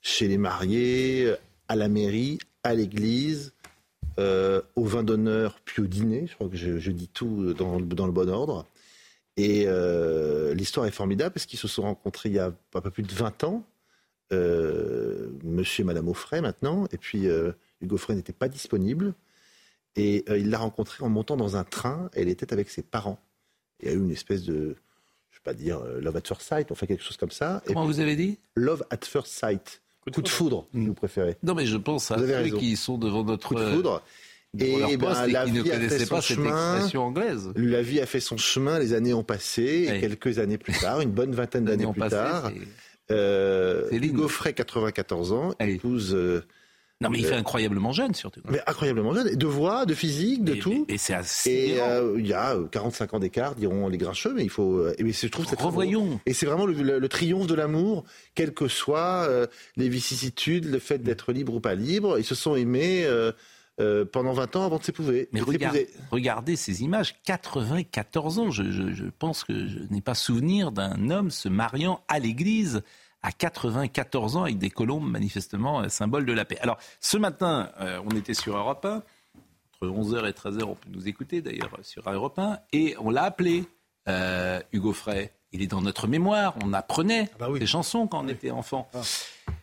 chez les mariés, à la mairie, à l'église, au vin d'honneur, puis au dîner. Je crois que je, dis tout dans le bon ordre. Et euh, l'histoire est formidable parce qu'ils se sont rencontrés il y a un peu plus de 20 ans. Euh, monsieur et Madame Offray maintenant. Et puis euh, Hugo Frey n'était pas disponible. Et il l'a rencontrée en montant dans un train. Elle était avec ses parents. Il y a eu une espèce de, je ne vais pas dire love at first sight, enfin quelque chose comme ça. Comment vous avez dit? Love at first sight. Coup de, foudre, si vous préférez. Non mais je pense à ceux raison. qui sont devant notre Coup de foudre. Et poste ben, la ne vie a fait connaissaient son pas cette chemin. expression anglaise. La vie a fait son chemin, les années ont passé, et quelques années plus tard, une bonne vingtaine d'années plus passé, tard, euh, Frey, 94 ans, épouse euh, Non, mais il fait incroyablement jeune, surtout. Mais incroyablement jeune, de voix, de physique, de Et- tout. Et c'est assez. Et euh, il y a euh, 45 ans d'écart, diront les grincheux, mais il faut. euh, Et mais je trouve très Revoyons. Et c'est vraiment le, le- le triomphe de l'amour, quelles que soient euh, les vicissitudes, le fait d'être libre ou pas libre. Ils se sont aimés euh, euh, pendant 20 ans avant de s'épouser. Mais regarde- regardez ces images, 94 ans. Je, je- je pense que je n'ai pas souvenir d'un homme se mariant à l'église à 94 ans avec des colombes, manifestement euh, symbole de la paix. Alors, ce matin, euh, on était sur Europe 1. Entre 11h et 13h, on peut nous écouter d'ailleurs sur Europe 1. Et on l'a appelé, euh, Hugo Frey. Il est dans notre mémoire. On apprenait des chansons quand on était enfant.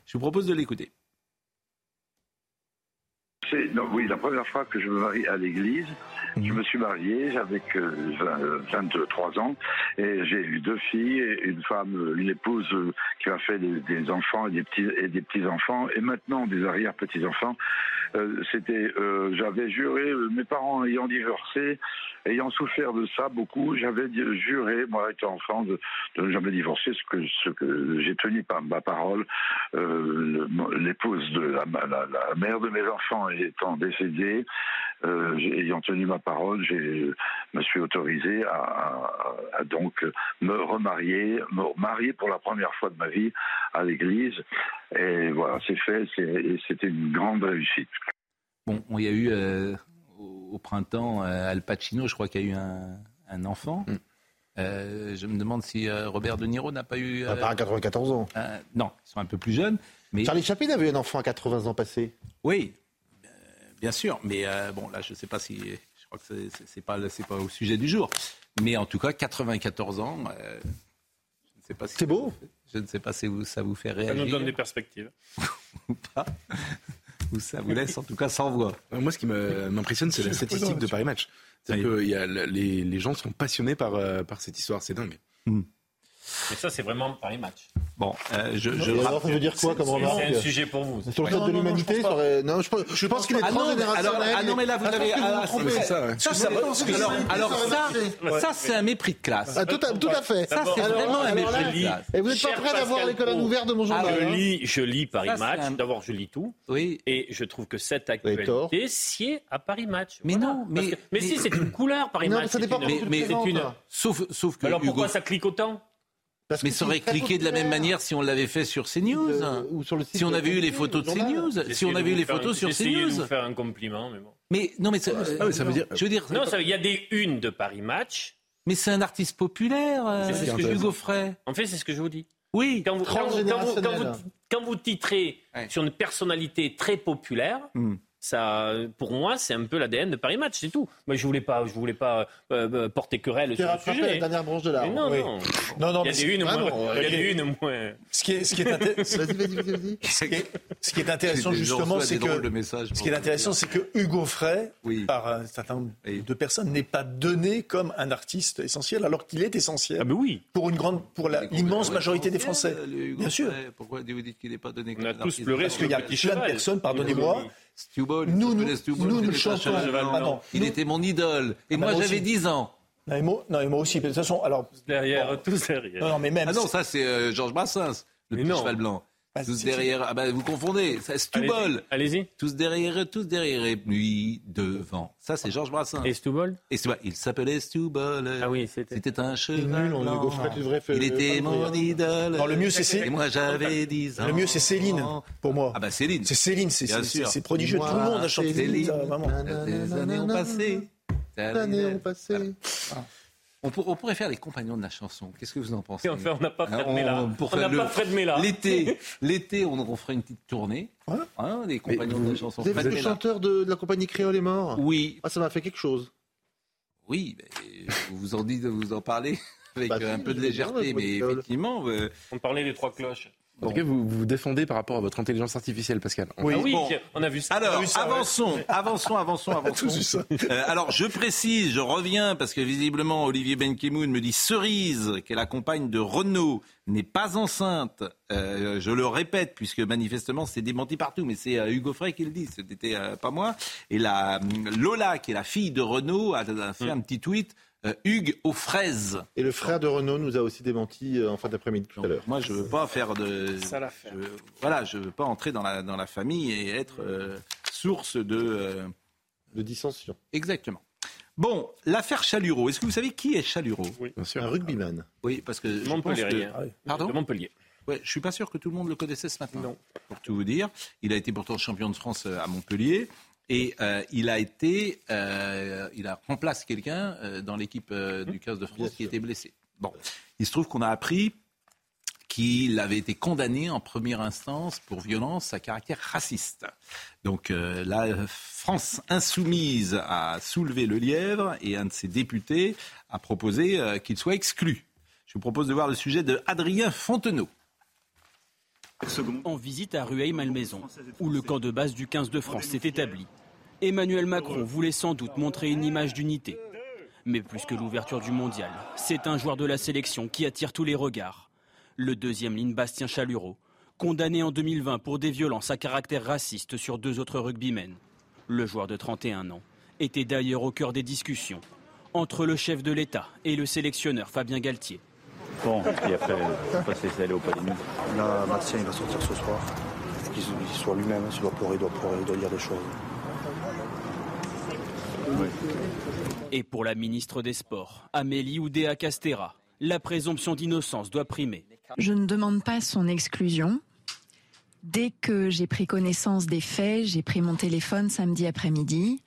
Je vous propose de l'écouter. Non, oui, la première fois que je me marie à l'église, je me suis marié, j'avais que 20, euh, 23 ans, et j'ai eu deux filles, et une femme, une épouse euh, qui m'a fait des, des enfants et des petits et des petits enfants, et maintenant des arrière petits enfants. Euh, C'était, euh, j'avais juré, euh, mes parents ayant divorcé, ayant souffert de ça beaucoup, j'avais juré, moi étant enfant, de, ne jamais divorcer, ce que j'ai tenu par ma parole. Le- L'épouse de la, mère de mes enfants étant décédée, ayant tenu ma parole, j'ai me suis autorisé à- à donc me remarier, me marier pour la première fois de ma vie à l'église. Et voilà, c'est fait, et c'était une grande réussite. Bon, il y a eu euh, au, printemps euh, Al Pacino, je crois qu'il y a eu un, un enfant. Euh, je me demande si euh, Robert De Niro n'a pas eu. Ah, pas à 94 ans. euh, non, ils sont un peu plus jeunes. Mais Charlie Chaplin avait un enfant à 80 ans passé. oui, euh, bien sûr. Mais euh, bon, là, je ne sais pas si. Je crois que pas c'est pas au sujet du jour. Mais en tout cas, 94 ans. Euh, je ne sais pas si C'est beau. Je ne sais pas si vous- ça vous fait Ça réagir nous donne des perspectives. ou pas. Ou ça vous laisse en tout cas sans voix. Euh, Moi, ce qui me- m'impressionne, c'est la statistique de Paris Match. C'est-à-dire que il y a, les, les gens sont passionnés par, euh, par cette histoire. C'est dingue. Mais ça, c'est vraiment Paris Match. Bon, euh, je, alors, veut dire quoi comme C'est remarque un sujet pour vous. Sur le Non, de non, non, l'humanité, je pense non, je, pense- je pense qu'il est Ah non, alors- ah non, mais là, vous Ah, avez- ah, c'est ça, ouais. Ça, ça, alors, alors ça c'est un mépris de classe. Ah, tout, à, tout à fait. Ça, c'est vraiment un mépris de classe. Et vous n'êtes pas prêt d'avoir les colonnes ouvertes de mon journal. je hein lis, je lis Paris c'est Match. D'abord, je lis tout. Oui. Et je trouve que cette actualité sied à Paris Match. Mais non, mais- mais, si, c'est une couleur, Paris Non, Match. mais ça dépend c'est mais- c'est une- Sauf, que Alors pourquoi ça clique autant Parce Mais que ça aurait cliqué de la même manière si on l'avait fait sur CNews. Euh, ou sur le site Si on de avait eu les photos de. CNews. Si on de avait eu les faire- photos sur j'essayais de CNews. vous faire un compliment, mais bon. Mais non, mais ça- Ah oui, ça veut dire. je veux dire, Non, ça- il y a des unes de Paris Match. mais c'est un artiste populaire, euh, C'est ce que je Hugo. Frey. En fait, c'est ce que je vous dis. Oui. Quand vous, quand vous- quand vous- quand vous- Transgénérationnel. quand vous titrez Ouais. sur une personnalité très populaire, Hmm. Ça, pour moi, c'est un peu l'ADN de Paris Match, c'est tout. Moi, je voulais pas, je voulais pas euh, euh, porter querelle Tu sur as le sujet. la dernière branche de Mais l'arbre. non, Oui. non. Non, non, Il y a mais des Ah moins. Il y a des unes moins. Ce qui est, ce qui est, inté- ce Vas-y, vas-y, vas-y, vas-y. qui est- ce qui est intéressant justement, c'est que ce qui est intéressant, c'est que Hugo Frey, Oui. par un certain nombre Oui. de personnes, n'est pas donné comme un artiste essentiel, alors qu'il est essentiel Ah ben oui. pour une grande, pour l'immense majorité des Français. Bien sûr. Pourquoi vous dites qu'il n'est pas donné On comme a un tous artiste pleuré Parce qu'il y a plein de personnes, pardonnez-moi, Stewball, Nous, nous- nous, nous chantons. cheval Ah blanc. non, Il nous- était mon idole. Et Ah, moi, moi j'avais aussi. 10 ans. non, et moi, non, et moi aussi. De toute façon, alors, Derrière, tous derrière. non, non, mais même. Ah non, ça, c'est euh, Georges Brassens, le petit non. cheval blanc. Bah, tous derrière. Ah bah, vous confondez. C'est Stewball. Allez-y. Allez-y. Tous derrière, eux, tous derrière et lui devant. Ça, c'est Georges Brassens. Et Stubble Et il s'appelait Stewball. Ah oui, c'était. C'était un cheval Il était mon idole. Non, le mieux, c'est Céline. Et moi, j'avais 10 ans. Le mieux, c'est Céline, pour moi. Ah bah Céline. C'est Céline, c'est Bien c'est- sûr. c'est prodigieux. Tout le monde a chanté Céline. Les années ont passé. Les années ont passé. On, pour- on pourrait faire les compagnons de la chanson. Qu'est-ce que vous en pensez Enfin, on n'a pas Fred Hein, Mella. on- n'a pas Fred Mella. L'été, l'été, on, on ferait une petite tournée. Hein, les compagnons de la chanson. Vous avez le chanteur de, de la compagnie créole est mort Oui, Ah, ça m'a fait quelque chose. oui. mais vous vous en dites, vous en parlez avec Bah, un peu de légèreté, mais effectivement. euh, On parlait des trois cloches. En tout cas, vous vous défendez par rapport à votre intelligence artificielle, Pascal. ah oui, bon. on a vu ça. Alors, Ah oui, ça, avançons, avançons, avançons, avançons. tous vu ça. Euh, alors, je précise, je reviens parce que visiblement, Olivier Benkemoun me dit Cerise, qui est la compagne de Renault, n'est pas enceinte euh, je le répète, puisque manifestement c'est démenti partout, mais c'est euh, Hugo Frey qui le dit, ce n'était euh, pas moi. Et la Lola, qui est la fille de Renault, a, a fait un petit tweet. Euh, Hugues aux fraises. Et le frère de Renault nous a aussi démenti euh, en fin d'après-midi tout à l'heure. Moi, je veux pas faire de. Ça l'affaire. je- Voilà, je veux pas entrer dans la, dans la famille et être euh, source de. euh, De dissension. Exactement. Bon, l'affaire Chalureau. Est-ce que vous savez qui est Chalureau? Oui, Un rugbyman. Oui, parce que. je Montpellier. pense que- Ah oui. Pardon? De Montpellier. Ouais, je suis pas sûr que tout le monde le connaissait ce matin. Non. Pour tout vous dire, il a été pourtant champion de France à Montpellier et euh, il a été, euh, il a remplacé quelqu'un euh, dans l'équipe euh, du 15 de France qui était blessé. Bon, il se trouve qu'on a appris qu'il avait été condamné en première instance pour violence à caractère raciste. Donc euh, la France insoumise a soulevé le lièvre et un de ses députés a proposé euh, qu'il soit exclu. Je vous propose de voir le sujet de Adrien Fontenot. En visite à Rueil-Malmaison, où le camp de base du 15 de France s'est établi. Emmanuel Macron voulait sans doute montrer une image d'unité. Mais plus que l'ouverture du mondial, c'est un joueur de la sélection qui attire tous les regards. Le deuxième ligne Bastien Chalureau, condamné en 2020 pour des violences à caractère raciste sur deux autres rugbymen. Le joueur de 31 ans était d'ailleurs au cœur des discussions entre le chef de l'État et le sélectionneur Fabien Galtier. Bon, et après, sais pas si c'est allé au polémique. Là, Bastien, il va sortir ce soir. Qu'il qu'il soit lui-même, s'il doit pleurer, il doit pleurer, il doit dire des choses. Et pour la ministre des Sports, Amélie Oudéa Castera, la présomption d'innocence doit primer. Je ne demande pas son exclusion. Dès que j'ai pris connaissance des faits, j'ai pris mon téléphone samedi après-midi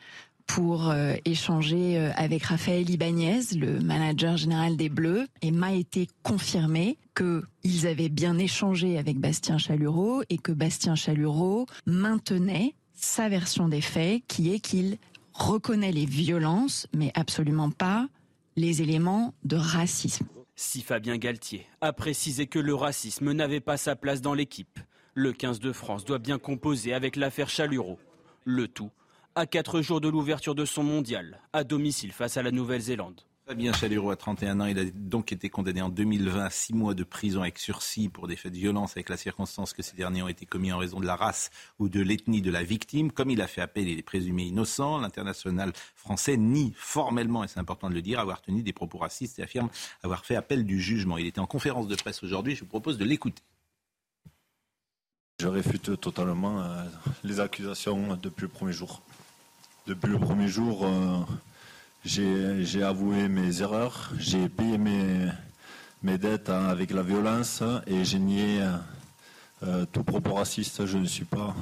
pour euh, échanger euh, avec Raphaël Ibanez, le manager général des Bleus, et m'a été confirmé qu'ils avaient bien échangé avec Bastien Chalureau et que Bastien Chalureau maintenait sa version des faits, qui est qu'il reconnaît les violences, mais absolument pas les éléments de racisme. Si Fabien Galtier a précisé que le racisme n'avait pas sa place dans l'équipe, le 15 de France doit bien composer avec l'affaire Chalureau. Le tout à quatre jours de l'ouverture de son mondial, à domicile face à la Nouvelle-Zélande. Fabien Chalureau a 31 ans. Il a donc été condamné en 2020 à 6 mois de prison avec sursis pour des faits de violence avec la circonstance que ces derniers ont été commis en raison de la race ou de l'ethnie de la victime. Comme il a fait appel, il est présumé innocent. L'international français nie formellement, et c'est important de le dire, avoir tenu des propos racistes et affirme avoir fait appel du jugement. Il était en conférence de presse aujourd'hui. Je vous propose de l'écouter. Je réfute totalement euh, les accusations depuis le premier jour. Depuis le premier jour, euh, j'ai avoué mes erreurs, j'ai payé mes, dettes hein, avec la violence et j'ai nié euh, tout propos raciste. Je ne suis pas,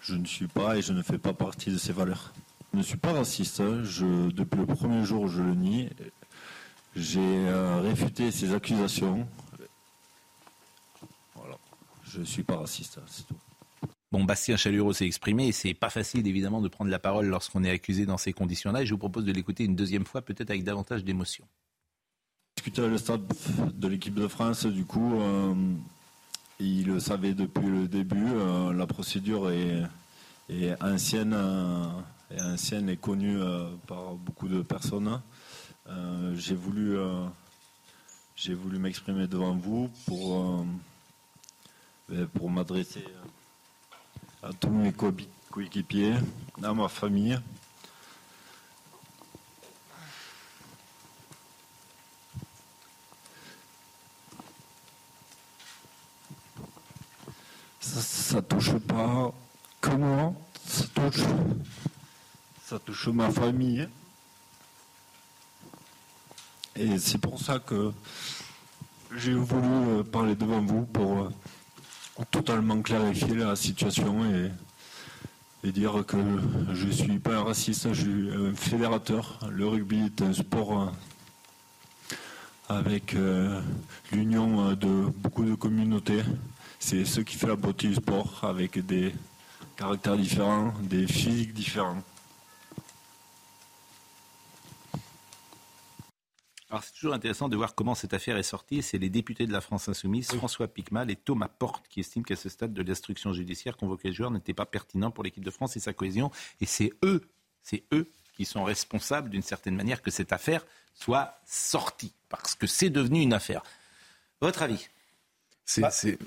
je ne suis pas et je ne fais pas partie de ces valeurs. Je ne suis pas raciste. Depuis le premier jour, je le nie. J'ai euh, réfuté ces accusations. Voilà. Je ne suis pas raciste, c'est tout. Bon, Bastien Chalureau s'est exprimé et c'est pas facile évidemment de prendre la parole lorsqu'on est accusé dans ces conditions-là. Et je vous propose de l'écouter une deuxième fois, peut-être avec davantage d'émotion. discuté le stade de l'équipe de France, du coup, euh, il le savait depuis le début. euh, la procédure est, ancienne, euh, ancienne et connue euh, par beaucoup de personnes. J'ai voulu, j'ai voulu m'exprimer devant vous pour, pour m'adresser à tous mes coéquipiers, à ma famille. Ça, ça touche pas que moi, ça touche, ça touche ma famille. Et c'est pour ça que j'ai voulu euh, parler devant vous pour euh, totalement clarifier la situation et, dire que je suis pas un raciste, je suis un fédérateur. Le rugby est un sport euh, avec euh, l'union euh, de beaucoup de communautés. C'est ce qui fait la beauté du sport, avec des caractères différents, des physiques différents. Alors c'est toujours intéressant de voir comment cette affaire est sortie. C'est les députés de la France Insoumise, François Picmal et Thomas Porte, qui estiment qu'à ce stade de l'instruction judiciaire, convoquer le joueur n'était pas pertinent pour l'équipe de France et sa cohésion. Et c'est eux, c'est eux qui sont responsables d'une certaine manière que cette affaire soit sortie, parce que c'est devenu une affaire. Votre avis? C'est, Bah, c'est.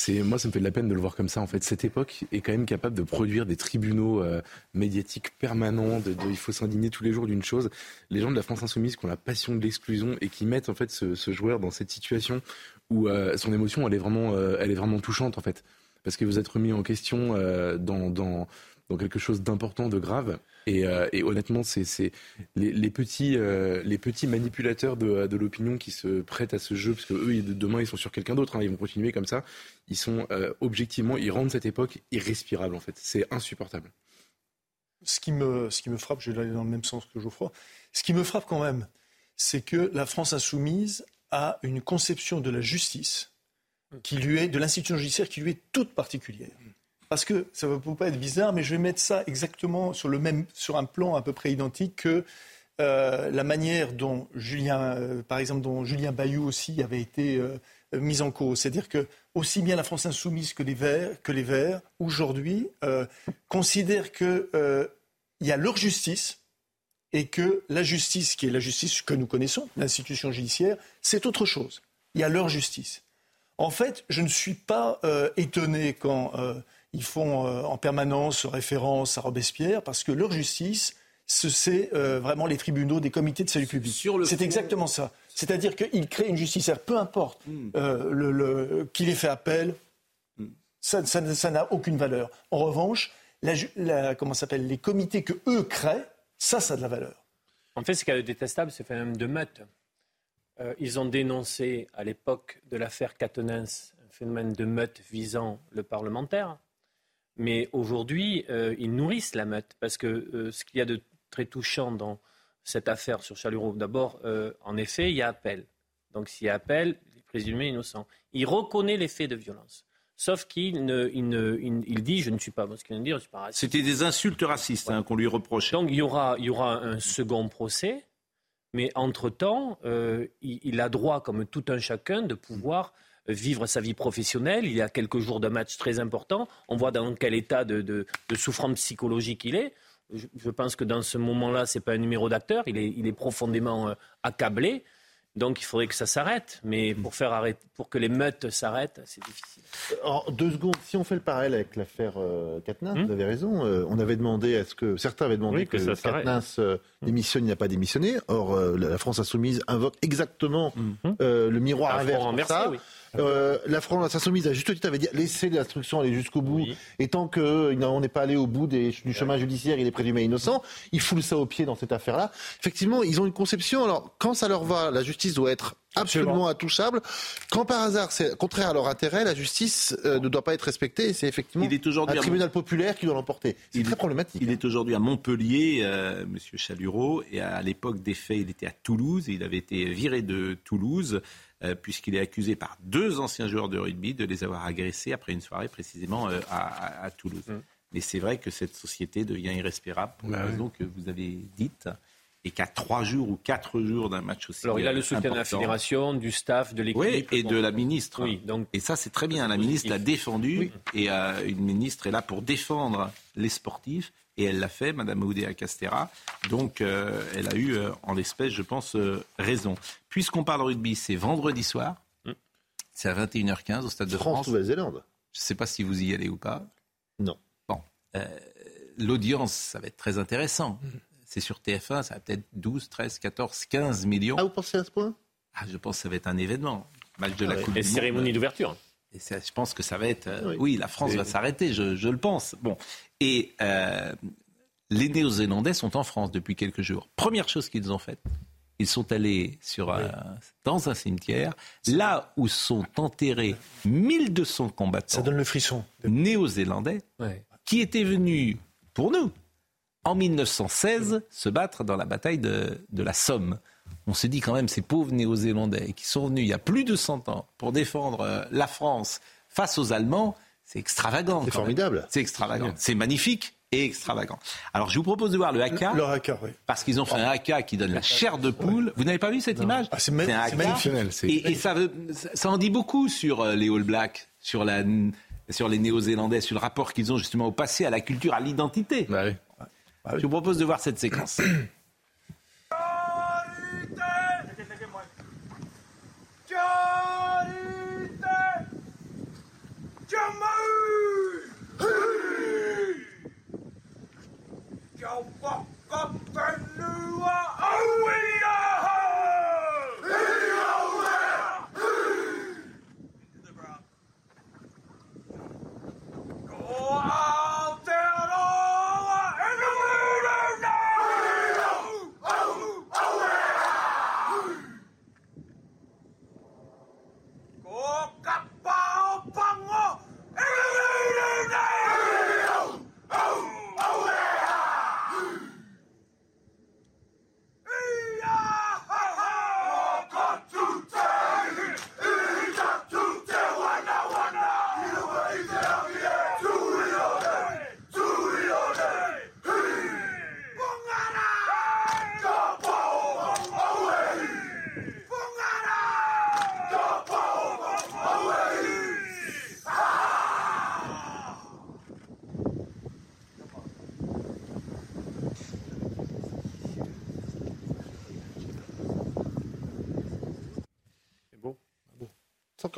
C'est, moi, ça me fait de la peine de le voir comme ça. En fait, cette époque est quand même capable de produire des tribunaux euh, médiatiques permanents. De, de- il faut s'indigner tous les jours d'une chose. Les gens de la France insoumise qui ont la passion de l'exclusion et qui mettent en fait ce, ce joueur dans cette situation où euh, son émotion, elle est vraiment, euh, elle est vraiment touchante en fait, parce que vous êtes remis en question euh, dans, dans dans quelque chose d'important, de grave. Et, euh, honnêtement, c'est euh, les petits manipulateurs de, l'opinion qui se prêtent à ce jeu, parce que eux, demain, ils sont sur quelqu'un d'autre. hein, ils vont continuer comme ça. Ils sont euh, objectivement, ils rendent cette époque irrespirable en fait. C'est insupportable. ce qui me, ce qui me frappe, je vais aller dans le même sens que Geoffroy, ce qui me frappe quand même, c'est que la France insoumise a une conception de la justice qui lui est, de l'institution judiciaire qui lui est toute particulière. Parce que ça ne peut pas être bizarre, mais je vais mettre ça exactement sur, le même, sur un plan à peu près identique que euh, la manière dont Julien, euh, par exemple, dont Julien Bayou aussi avait été euh, mis en cause. C'est-à-dire que aussi bien la France insoumise que les Verts, que les Verts aujourd'hui, euh, considèrent que il y a leur justice et que la justice, qui est la justice que nous connaissons, l'institution judiciaire, c'est autre chose. Il y a leur justice. En fait, je ne suis pas étonné quand ils font euh, en permanence référence à Robespierre, parce que leur justice, ce- c'est euh, vraiment les tribunaux des comités de salut public. C'est exactement ça. C'est-à-dire qu'ils créent une justice, peu importe euh, le- le- qu'il ait fait appel, ça ça- ça n'a aucune valeur. En revanche, la, ju- la- comment s'appelle, les comités que eux créent, ça, ça a de la valeur. En fait, ce qui est détestable, c'est le phénomène de meute. Euh, ils ont dénoncé à l'époque de l'affaire Catenins un phénomène de meute visant le parlementaire. Mais aujourd'hui, euh, ils nourrissent la meute. Parce que euh, ce qu'il y a de très touchant dans cette affaire sur Chalureau, d'abord, euh, en effet, il y a appel. Donc s'il y a appel, il est présumé innocent. Il reconnaît les faits de violence. Sauf qu'il ne, il ne- il- il dit Je ne suis pas, moi, ce qu'il vient de dire, je suis pas raciste. C'était des insultes racistes hein, qu'on lui reprochait. Donc il y aura, il y aura un second procès, mais entre-temps, il a droit, comme tout un chacun, de pouvoir vivre sa vie professionnelle. Il y a quelques jours de match très important. On voit dans quel état de, de- de souffrance psychologique il est. Je, je pense que dans ce moment-là, ce n'est pas un numéro d'acteur. Il est, il est profondément euh, accablé. Donc il faudrait que ça s'arrête. Mais pour, faire arrêter, pour que les meutes s'arrêtent, c'est difficile. En deux secondes, si on fait le parallèle avec l'affaire euh, Katnins, Hmm vous avez raison. euh, on avait demandé à ce que certains avaient demandé Oui, que que. Katnins euh, démissionne, il n'a pas démissionné. Or, euh, la France insoumise invoque exactement euh, le miroir inverse pour ça. oui. Euh, la France insoumise à juste titre avait dit laissez l'instruction aller jusqu'au bout. Et tant qu'on n'est pas allé au bout des- du chemin judiciaire, il est présumé innocent. Ils foulent ça au pied dans cette affaire-là. Effectivement, ils ont une conception. Alors, quand ça leur va, la justice doit être absolument intouchable. Quand par hasard, c'est contraire à leur intérêt, la justice euh, ne doit pas être respectée. Et c'est effectivement Il est aujourd'hui un tribunal populaire qui doit l'emporter. C'est très problématique. Il est aujourd'hui à Montpellier, euh, Monsieur Chalureau, et à l'époque des faits, il était à Toulouse. Et il avait été viré de Toulouse euh, puisqu'il est accusé par deux anciens joueurs de rugby de les avoir agressés après une soirée précisément euh, à, à- à Toulouse. Mais c'est vrai que cette société devient irrespirable pour Bah la oui. raison que vous avez dite. Et qu'à trois jours ou quatre jours d'un match aussi. Alors il a le euh, soutien de la fédération, du staff, de l'équipe. oui, et de la ministre. Oui, donc et ça, c'est très bien. La ministre l'a défendu. Et euh, une ministre est là pour défendre les sportifs. Et elle l'a fait, Madame Oudéa Castera. Donc, euh, elle a eu, euh, en l'espèce, je pense, euh, raison. Puisqu'on parle rugby, c'est vendredi soir. C'est à 21h15 au Stade de France. France-Nouvelle-Zélande. Je ne sais pas si vous y allez ou pas. Non. Bon. Euh, L'audience, ça va être très intéressant. C'est sur TF1, ça va peut-être 12, 13, 14, 15 millions. Ah, vous pensez à ce point? Ah, Je pense que ça va être un événement. Match de Ah la ouais. Coupe Et du cérémonie d'ouverture. Et ça, je pense que ça va être. euh, Oui. oui. la France Et- va s'arrêter, je, je le pense. Bon. Et euh, les Néo-Zélandais sont en France depuis quelques jours. Première chose qu'ils ont faite, ils sont allés sur un- dans un cimetière, là où sont enterrés 1200 combattants. Ça donne le frisson. Néo-Zélandais qui étaient venus, pour nous, en 1916, se battre dans la bataille de, de la Somme. On s'est dit quand même, ces pauvres Néo-Zélandais qui sont venus il y a plus de 100 ans pour défendre euh, la France face aux Allemands, c'est extravagant. C'est formidable. C'est extravagant. C'est magnifique et extravagant. Alors je vous propose de voir le haka. Le haka, oui. Parce qu'ils ont fait un haka qui donne la chair de poule. Vous n'avez pas vu cette image Ah, c'est magnifique. Et, et ça, veut- ça- en dit beaucoup sur euh, les All Blacks, sur, la, sur les Néo-Zélandais, sur le rapport qu'ils ont justement au passé, à la culture, à l'identité. Je vous propose de voir cette séquence.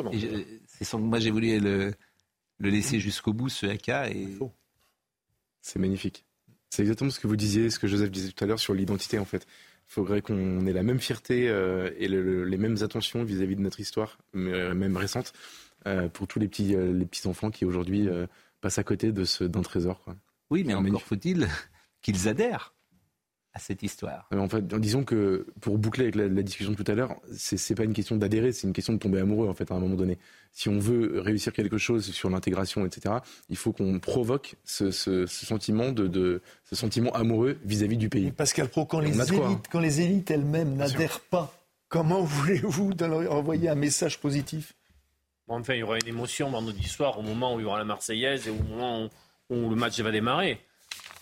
Comment. C'est sans que moi j'ai voulu le, le laisser jusqu'au bout, ce AK. Et... C'est magnifique. C'est exactement ce que vous disiez, ce que Joseph disait tout à l'heure sur l'identité en fait. Il faudrait qu'on ait la même fierté euh, et le- le- les mêmes attentions vis-à-vis de notre histoire, mais, euh, même récente, euh, pour tous les petits, euh, les petits enfants qui aujourd'hui euh, passent à côté de ce d'un trésor. Quoi. Oui, mais encore faut-il qu'ils adhèrent à cette histoire. Euh, En fait, disons que pour boucler avec la, la discussion de tout à l'heure, c'est pas une question d'adhérer, c'est une question de tomber amoureux en fait à un moment donné. Si on veut réussir quelque chose sur l'intégration, etc., il faut qu'on provoque ce, ce- ce sentiment de, de- ce sentiment amoureux vis-à-vis du pays. Pascal Pro, quand les, quoi, hein. élites, quand les élites elles-mêmes n'adhèrent pas, comment voulez-vous leur envoyer un message positif? Enfin, il y aura une émotion vendredi soir au moment où il y aura la Marseillaise et au moment où, où le match va démarrer.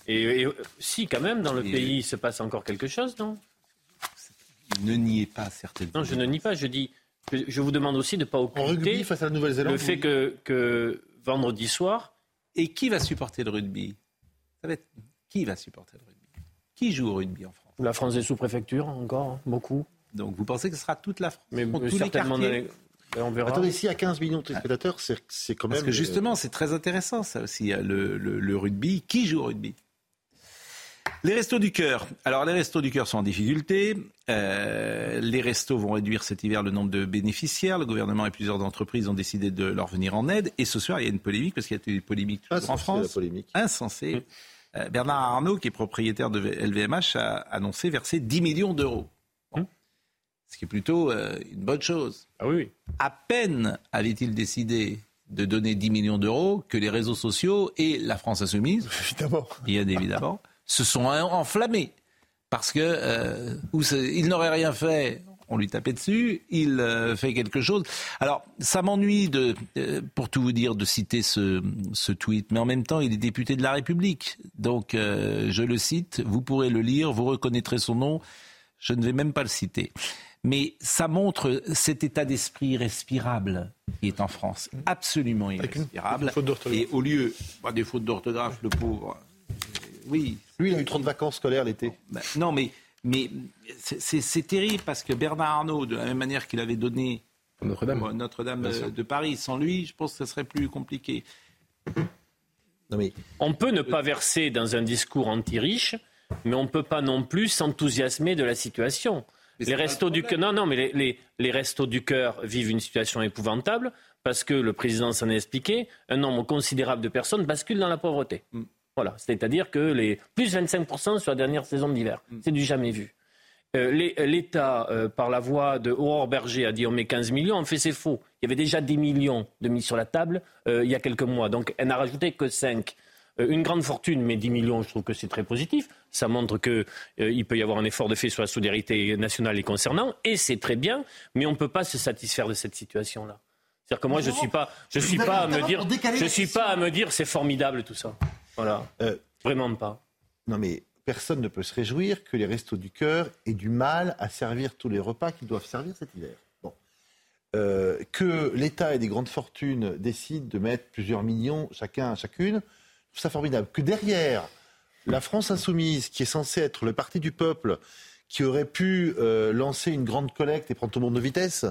Et, et, euh, si, quand même, dans le Et- pays, il se passe encore quelque chose, non? Ne niez pas certaines Non, je ne nie pas. Je dis, je, je vous demande aussi de ne pas occulter face à la le fait que, que vendredi soir, Et qui va supporter le rugby? Ça va être qui va supporter le rugby? Qui joue au rugby en France? la France est sous préfecture encore, hein, beaucoup. Donc vous pensez que ce sera toute la France? Mais Contre euh, tous les certainement, les- ben, on verra. Attendez, y a 15 millions de téléspectateurs, c'est c'est quand même. Parce que justement, c'est très intéressant ça aussi, hein, le, le- le rugby. Qui joue au rugby? Les restos du cœur. Alors les restos du cœur sont en difficulté. Euh, les restos vont réduire cet hiver le nombre de bénéficiaires. Le gouvernement et plusieurs entreprises ont décidé de leur venir en aide. Et ce soir, il y a une polémique, parce qu'il y a eu des polémiques toujours en Insensé, France. polémique. Insensé. Euh, Bernard Arnault, qui est propriétaire de LVMH, a annoncé verser 10 millions d'euros. Bon. Ce qui est plutôt euh, une bonne chose. Ah oui. À peine avait-il décidé de donner 10 millions d'euros que les réseaux sociaux et la France insoumise, évidemment, bien évidemment, se sont enflammés. Parce que euh, où il n'aurait rien fait, on lui tapait dessus, il euh, fait quelque chose. Alors, ça m'ennuie, de, euh, pour tout vous dire, de citer ce, ce tweet, mais en même temps, il est député de la République. Donc, je le cite, vous pourrez le lire, vous reconnaîtrez son nom, je ne vais même pas le citer. Mais ça montre cet état d'esprit irrespirable qui est en France, absolument irrespirable. Et au lieu, pas des fautes d'orthographe, le pauvre, oui. Lui, il a eu trop de vacances scolaires l'été. Ben, non, mais, mais c'est- c'est c'est terrible parce que Bernard Arnault, de la même manière qu'il avait donné Notre-Dame, euh, de Paris, sans lui, je pense que ce serait plus compliqué. On peut ne pas verser dans un discours anti-riche, mais on ne peut pas non plus s'enthousiasmer de la situation. Mais Les restos du cœur, non, non, mais les, les- les restos du cœur vivent une situation épouvantable parce que le président s'en a expliqué. Un nombre considérable de personnes basculent dans la pauvreté. Mm. Voilà, c'est-à-dire que les plus 25% sur la dernière saison d'hiver, Mm. c'est du jamais vu. Euh, les- L'État, euh, par la voix de Aurore Berger, a dit on met 15 millions. En fait, c'est faux. Il y avait déjà 10 millions de mis sur la table euh, il y a quelques mois. Donc, elle n'a rajouté que 5. Euh, une grande fortune, mais 10 millions, je trouve que c'est très positif. Ça montre qu'il il peut y avoir un effort de fait sur la solidarité nationale les concernant, et c'est très bien, mais on ne peut pas se satisfaire de cette situation-là. C'est-à-dire que moi, je ne suis pas, je suis pas à me dire, je suis pas à me dire c'est formidable tout ça. Voilà. Vraiment pas. Non, mais personne ne peut se réjouir que les restos du cœur aient du mal à servir tous les repas qu'ils doivent servir cet hiver. Bon. Euh, que l'État et des grandes fortunes décident de mettre plusieurs millions chacun, chacune, je trouve ça formidable. Que derrière, la France insoumise, qui est censée être le parti du peuple, qui aurait pu euh, lancer une grande collecte et prendre tout le monde de vitesse,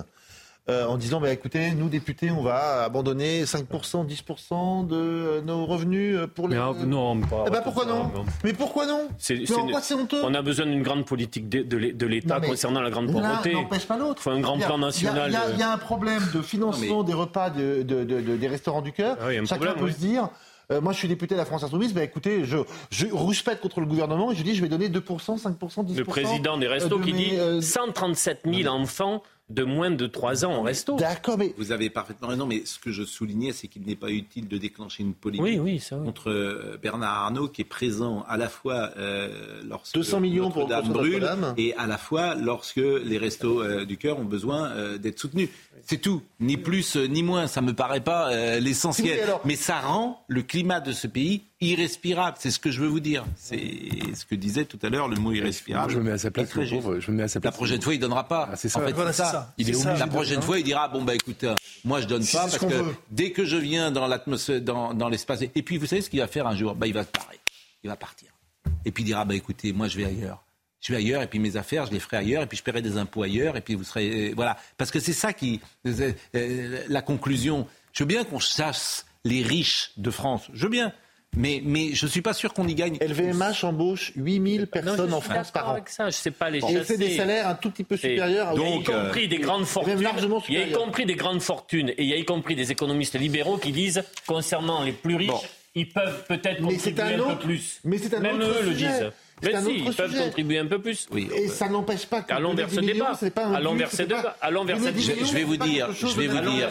euh, en disant bah, écoutez, nous députés, on va abandonner 5%, 10% de euh, nos revenus euh, pour les. Mais, ah, non, pas- Eh ben, pourquoi non Mais pourquoi non C'est- Mais c'est en quoi c'est honteux On a besoin d'une grande politique de, de l'É- de l'État Non, mais concernant la grande L'un pauvreté. n'empêche pas l'autre. Il faut un grand Il y a- plan national. Il y, a- il y a un problème de financement des repas de- de- de- de- des restaurants du cœur. Ah oui, Chacun problème, peut oui. se dire. euh, moi, je suis député de la France Insoumise. Ben, écoutez, je, je rouspète contre le gouvernement et je dis, je vais donner 2%, 5%, 10%. Le président des restos de qui mes, dit euh, 137 000 enfants de moins de 3 ans au resto. D'accord, mais. Vous avez parfaitement raison, mais ce que je soulignais, c'est qu'il n'est pas utile de déclencher une polémique Oui, oui, ça, oui. contre euh, Bernard Arnault, qui est présent à la fois euh, lorsque 200 millions pour brûle et à la fois lorsque les restos euh, du cœur ont besoin euh, d'être soutenus. C'est tout, ni plus ni moins. Ça me paraît pas euh, l'essentiel, Oui, alors- mais ça rend le climat de ce pays irrespirable. C'est ce que je veux vous dire. C'est ce que disait tout à l'heure le mot irrespirable. Je me mets à sa place, le pauvre, je me mets à sa place. La prochaine fois, il donnera pas. c'est ça. En fait, Voilà, c'est ça. ça. Il est La de prochaine fois, il dira bon bah écoute, euh, moi je donne Si, pas parce que veut. dès que je viens dans l'atmosphère, dans, dans l'espace, et puis vous savez ce qu'il va faire un jour? Bah il va se barrer, il va partir. Et puis il dira bah écoutez, moi je vais ailleurs. je vais ailleurs et puis mes affaires, je les ferai ailleurs et puis je paierai des impôts ailleurs et puis vous serez. euh, voilà. Parce que c'est ça qui. euh, euh, la conclusion. Je veux bien qu'on chasse les riches de France. Je veux bien. Mais, mais je ne suis pas sûr qu'on y gagne. LVMH embauche 8000 personnes en France par an. avec ça, je sais pas les Et chasser. c'est des salaires un tout petit peu supérieurs à y y Donc, euh, compris des grandes même fortunes. largement Il y a y compris des grandes fortunes et il y a y compris des économistes libéraux qui disent concernant les plus riches, ils peuvent peut-être Mais c'est contribuer un un, autre- peu plus. mais c'est un Même autre eux le disent. Mais un si, autre ils peuvent contribuer un peu plus. Oui. Et ça n'empêche pas que Allons vers ce débat. c'est pas un Allons vers ce débat. Allons vers Donner cette Je, vais vous dire, je vais de vous dire,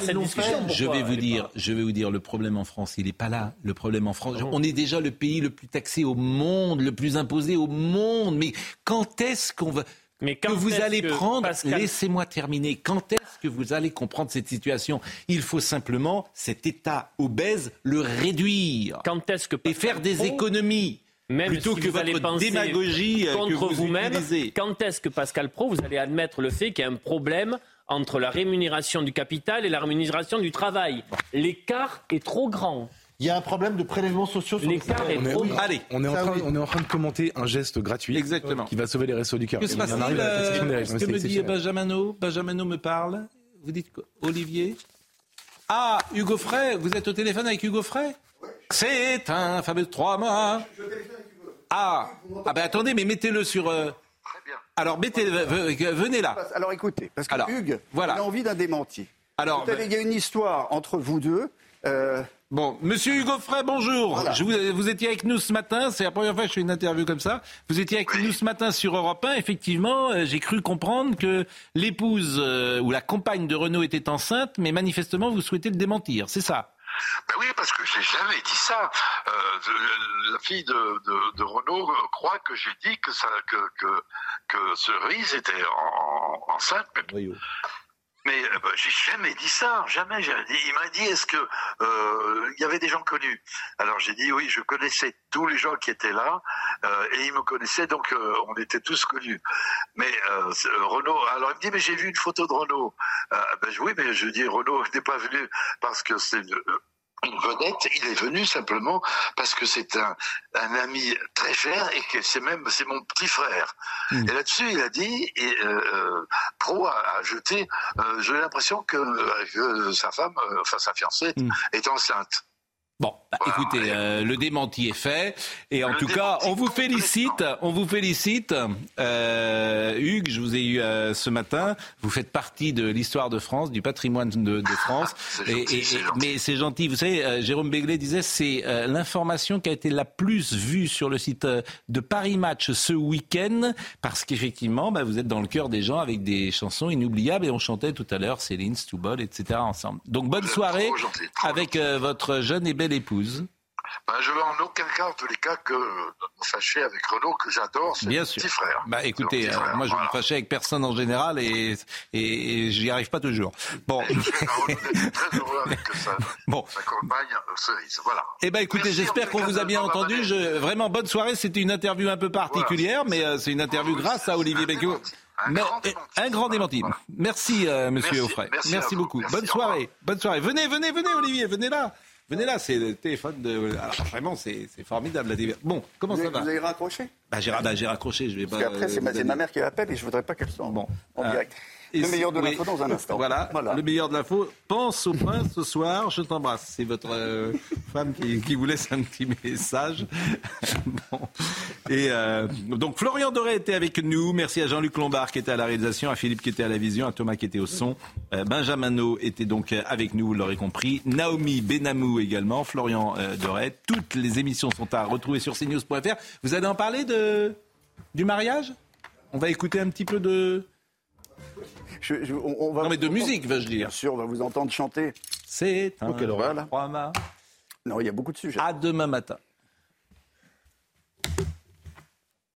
je vais vous dire, je vais vous dire, le problème en France, il n'est pas là. Le problème en France, on est déjà le pays le plus taxé au monde, le plus imposé au monde. Mais quand est-ce qu'on va Mais que quand vous est-ce allez que prendre, Pascal- laissez-moi terminer, quand est-ce que vous allez comprendre cette situation? Il faut simplement, cet État obèse, le réduire Quand est-ce que et faire des Pro- économies Même plutôt si que vous allez votre penser démagogie euh, contre vous vous-même, utilisez. quand est-ce que Pascal Pro, vous allez admettre le fait qu'il y a un problème entre la rémunération du capital et la rémunération du travail? L'écart est trop grand. Il y a un problème de prélèvements sociaux sur les est On est, trop oui, grand. Allez, on est, en train, oui. on est en train de commenter un geste gratuit Exactement. qui va sauver les restos du cœur. Que se passe-t-il arrive à la taxation des euh. Que C'est me dit. Benjamino Benjamino me parle. Vous dites quoi? Olivier? Ah, Hugo Frey, vous êtes au téléphone avec Hugo Frey? C'est un fameux trois mois. Ah, ah ben attendez, mais mettez-le sur. euh, Alors mettez, ve- venez là. Alors écoutez, parce que Alors, Hugues, voilà. il a envie d'un démenti. Alors, Vous savez, il y a une histoire entre vous deux. euh, Bon, Monsieur Hugo Frey, bonjour. Voilà. Je vous, vous étiez avec nous ce matin. C'est la première fois que je fais une interview comme ça. Vous étiez avec nous ce matin sur Europe 1. Effectivement, euh, j'ai cru comprendre que l'épouse euh, ou la compagne de Renault était enceinte, mais manifestement, vous souhaitez le démentir. C'est ça Ben oui, parce que j'ai jamais dit ça. Euh, la fille de, de, de Renault euh, croit que j'ai dit que, ça, que, que, que Cerise était en, en- enceinte. Mais euh, ben, j'ai jamais dit ça, jamais. Il m'a dit est-ce que euh, y avait des gens connus? Alors j'ai dit oui, je connaissais tous les gens qui étaient là euh, et ils me connaissaient donc on était tous connus. Mais Renault, alors il me dit mais j'ai vu une photo de Renault. Euh, ben oui, mais je dis Renault n'est pas venu parce que c'est une, vedette, il est venu simplement parce que c'est un, un ami très cher et que c'est même c'est mon petit frère. Et là-dessus, il a dit, et euh, euh, Pro a ajouté, euh, j'ai l'impression que, que sa femme, enfin sa fiancée, est enceinte. Bon, bah, écoutez, euh, le démenti est fait. Et en tout cas, on vous félicite. On vous félicite. Euh, Hugues, je vous ai eu euh, ce matin. Vous faites partie de l'histoire de France, du patrimoine de, de France. Et- gentil, et- mais c'est gentil. Vous savez, euh, Jérôme Béglé disait, c'est euh, l'information qui a été la plus vue sur le site euh, de Paris Match ce week-end, parce qu'effectivement, bah, vous êtes dans le cœur des gens avec des chansons inoubliables. Et on chantait tout à l'heure Céline, Stoubol, etc. ensemble. Donc bonne soirée trop gentil, trop avec euh, votre jeune et belle épouse. Ben, je veux en aucun cas, en tous les cas, que me fâcher avec Renault, que j'adore, c'est Bien mon sûr. petit frère. Bah écoutez, euh, frère, moi je voilà. me fâchais avec personne en général et, et, et j'y arrive pas toujours. Bon. Je suis très heureux avec sa, Bon. sa compagne euh, Cerise. Voilà. Eh ben écoutez, Merci, j'espère qu'on vous a bien entendu. Je, vraiment bonne soirée. C'était une interview un peu particulière, mais euh, c'est une interview grâce à Olivier Becquot. Mais- un grand démenti. Merci, euh, Monsieur Offray. merci beaucoup. Merci, Bonne soirée. Bonne soirée. Venez, venez, venez, Olivier. Venez là. Venez là. C'est le téléphone de. Alors, vraiment, c'est formidable la Bon, comment vous, ça avez, va vous avez raccroché? Bah, j'ai, bah, j'ai raccroché. Je vais Parce pas. qu'après, c'est euh, ma, mère qui appelle et je voudrais pas qu'elle sorte Bon. en Ah. direct. Et le meilleur de oui. l'info dans un instant. Voilà, le meilleur de l'info. Pense au prince ce soir, je t'embrasse. C'est votre euh, femme qui, qui vous laisse un petit message. Bon. Et euh, donc Florian Doré était avec nous. Merci à Jean-Luc Lombard qui était à la réalisation, à Philippe qui était à la vision, à Thomas qui était au son. Euh, Benjamin No était donc euh, avec nous, vous l'aurez compris. Naomi Benamou également, Florian Doré. Toutes les émissions sont à retrouver sur cnews.fr. Vous allez en parler de, du mariage? On va écouter un petit peu de... Je- je- on, on va Non mais de musique, veux-je dire. Bien sûr, on va vous entendre chanter. C'est un Oh, horreur, là. trois mâts. Non, il y a beaucoup de sujets. À demain matin.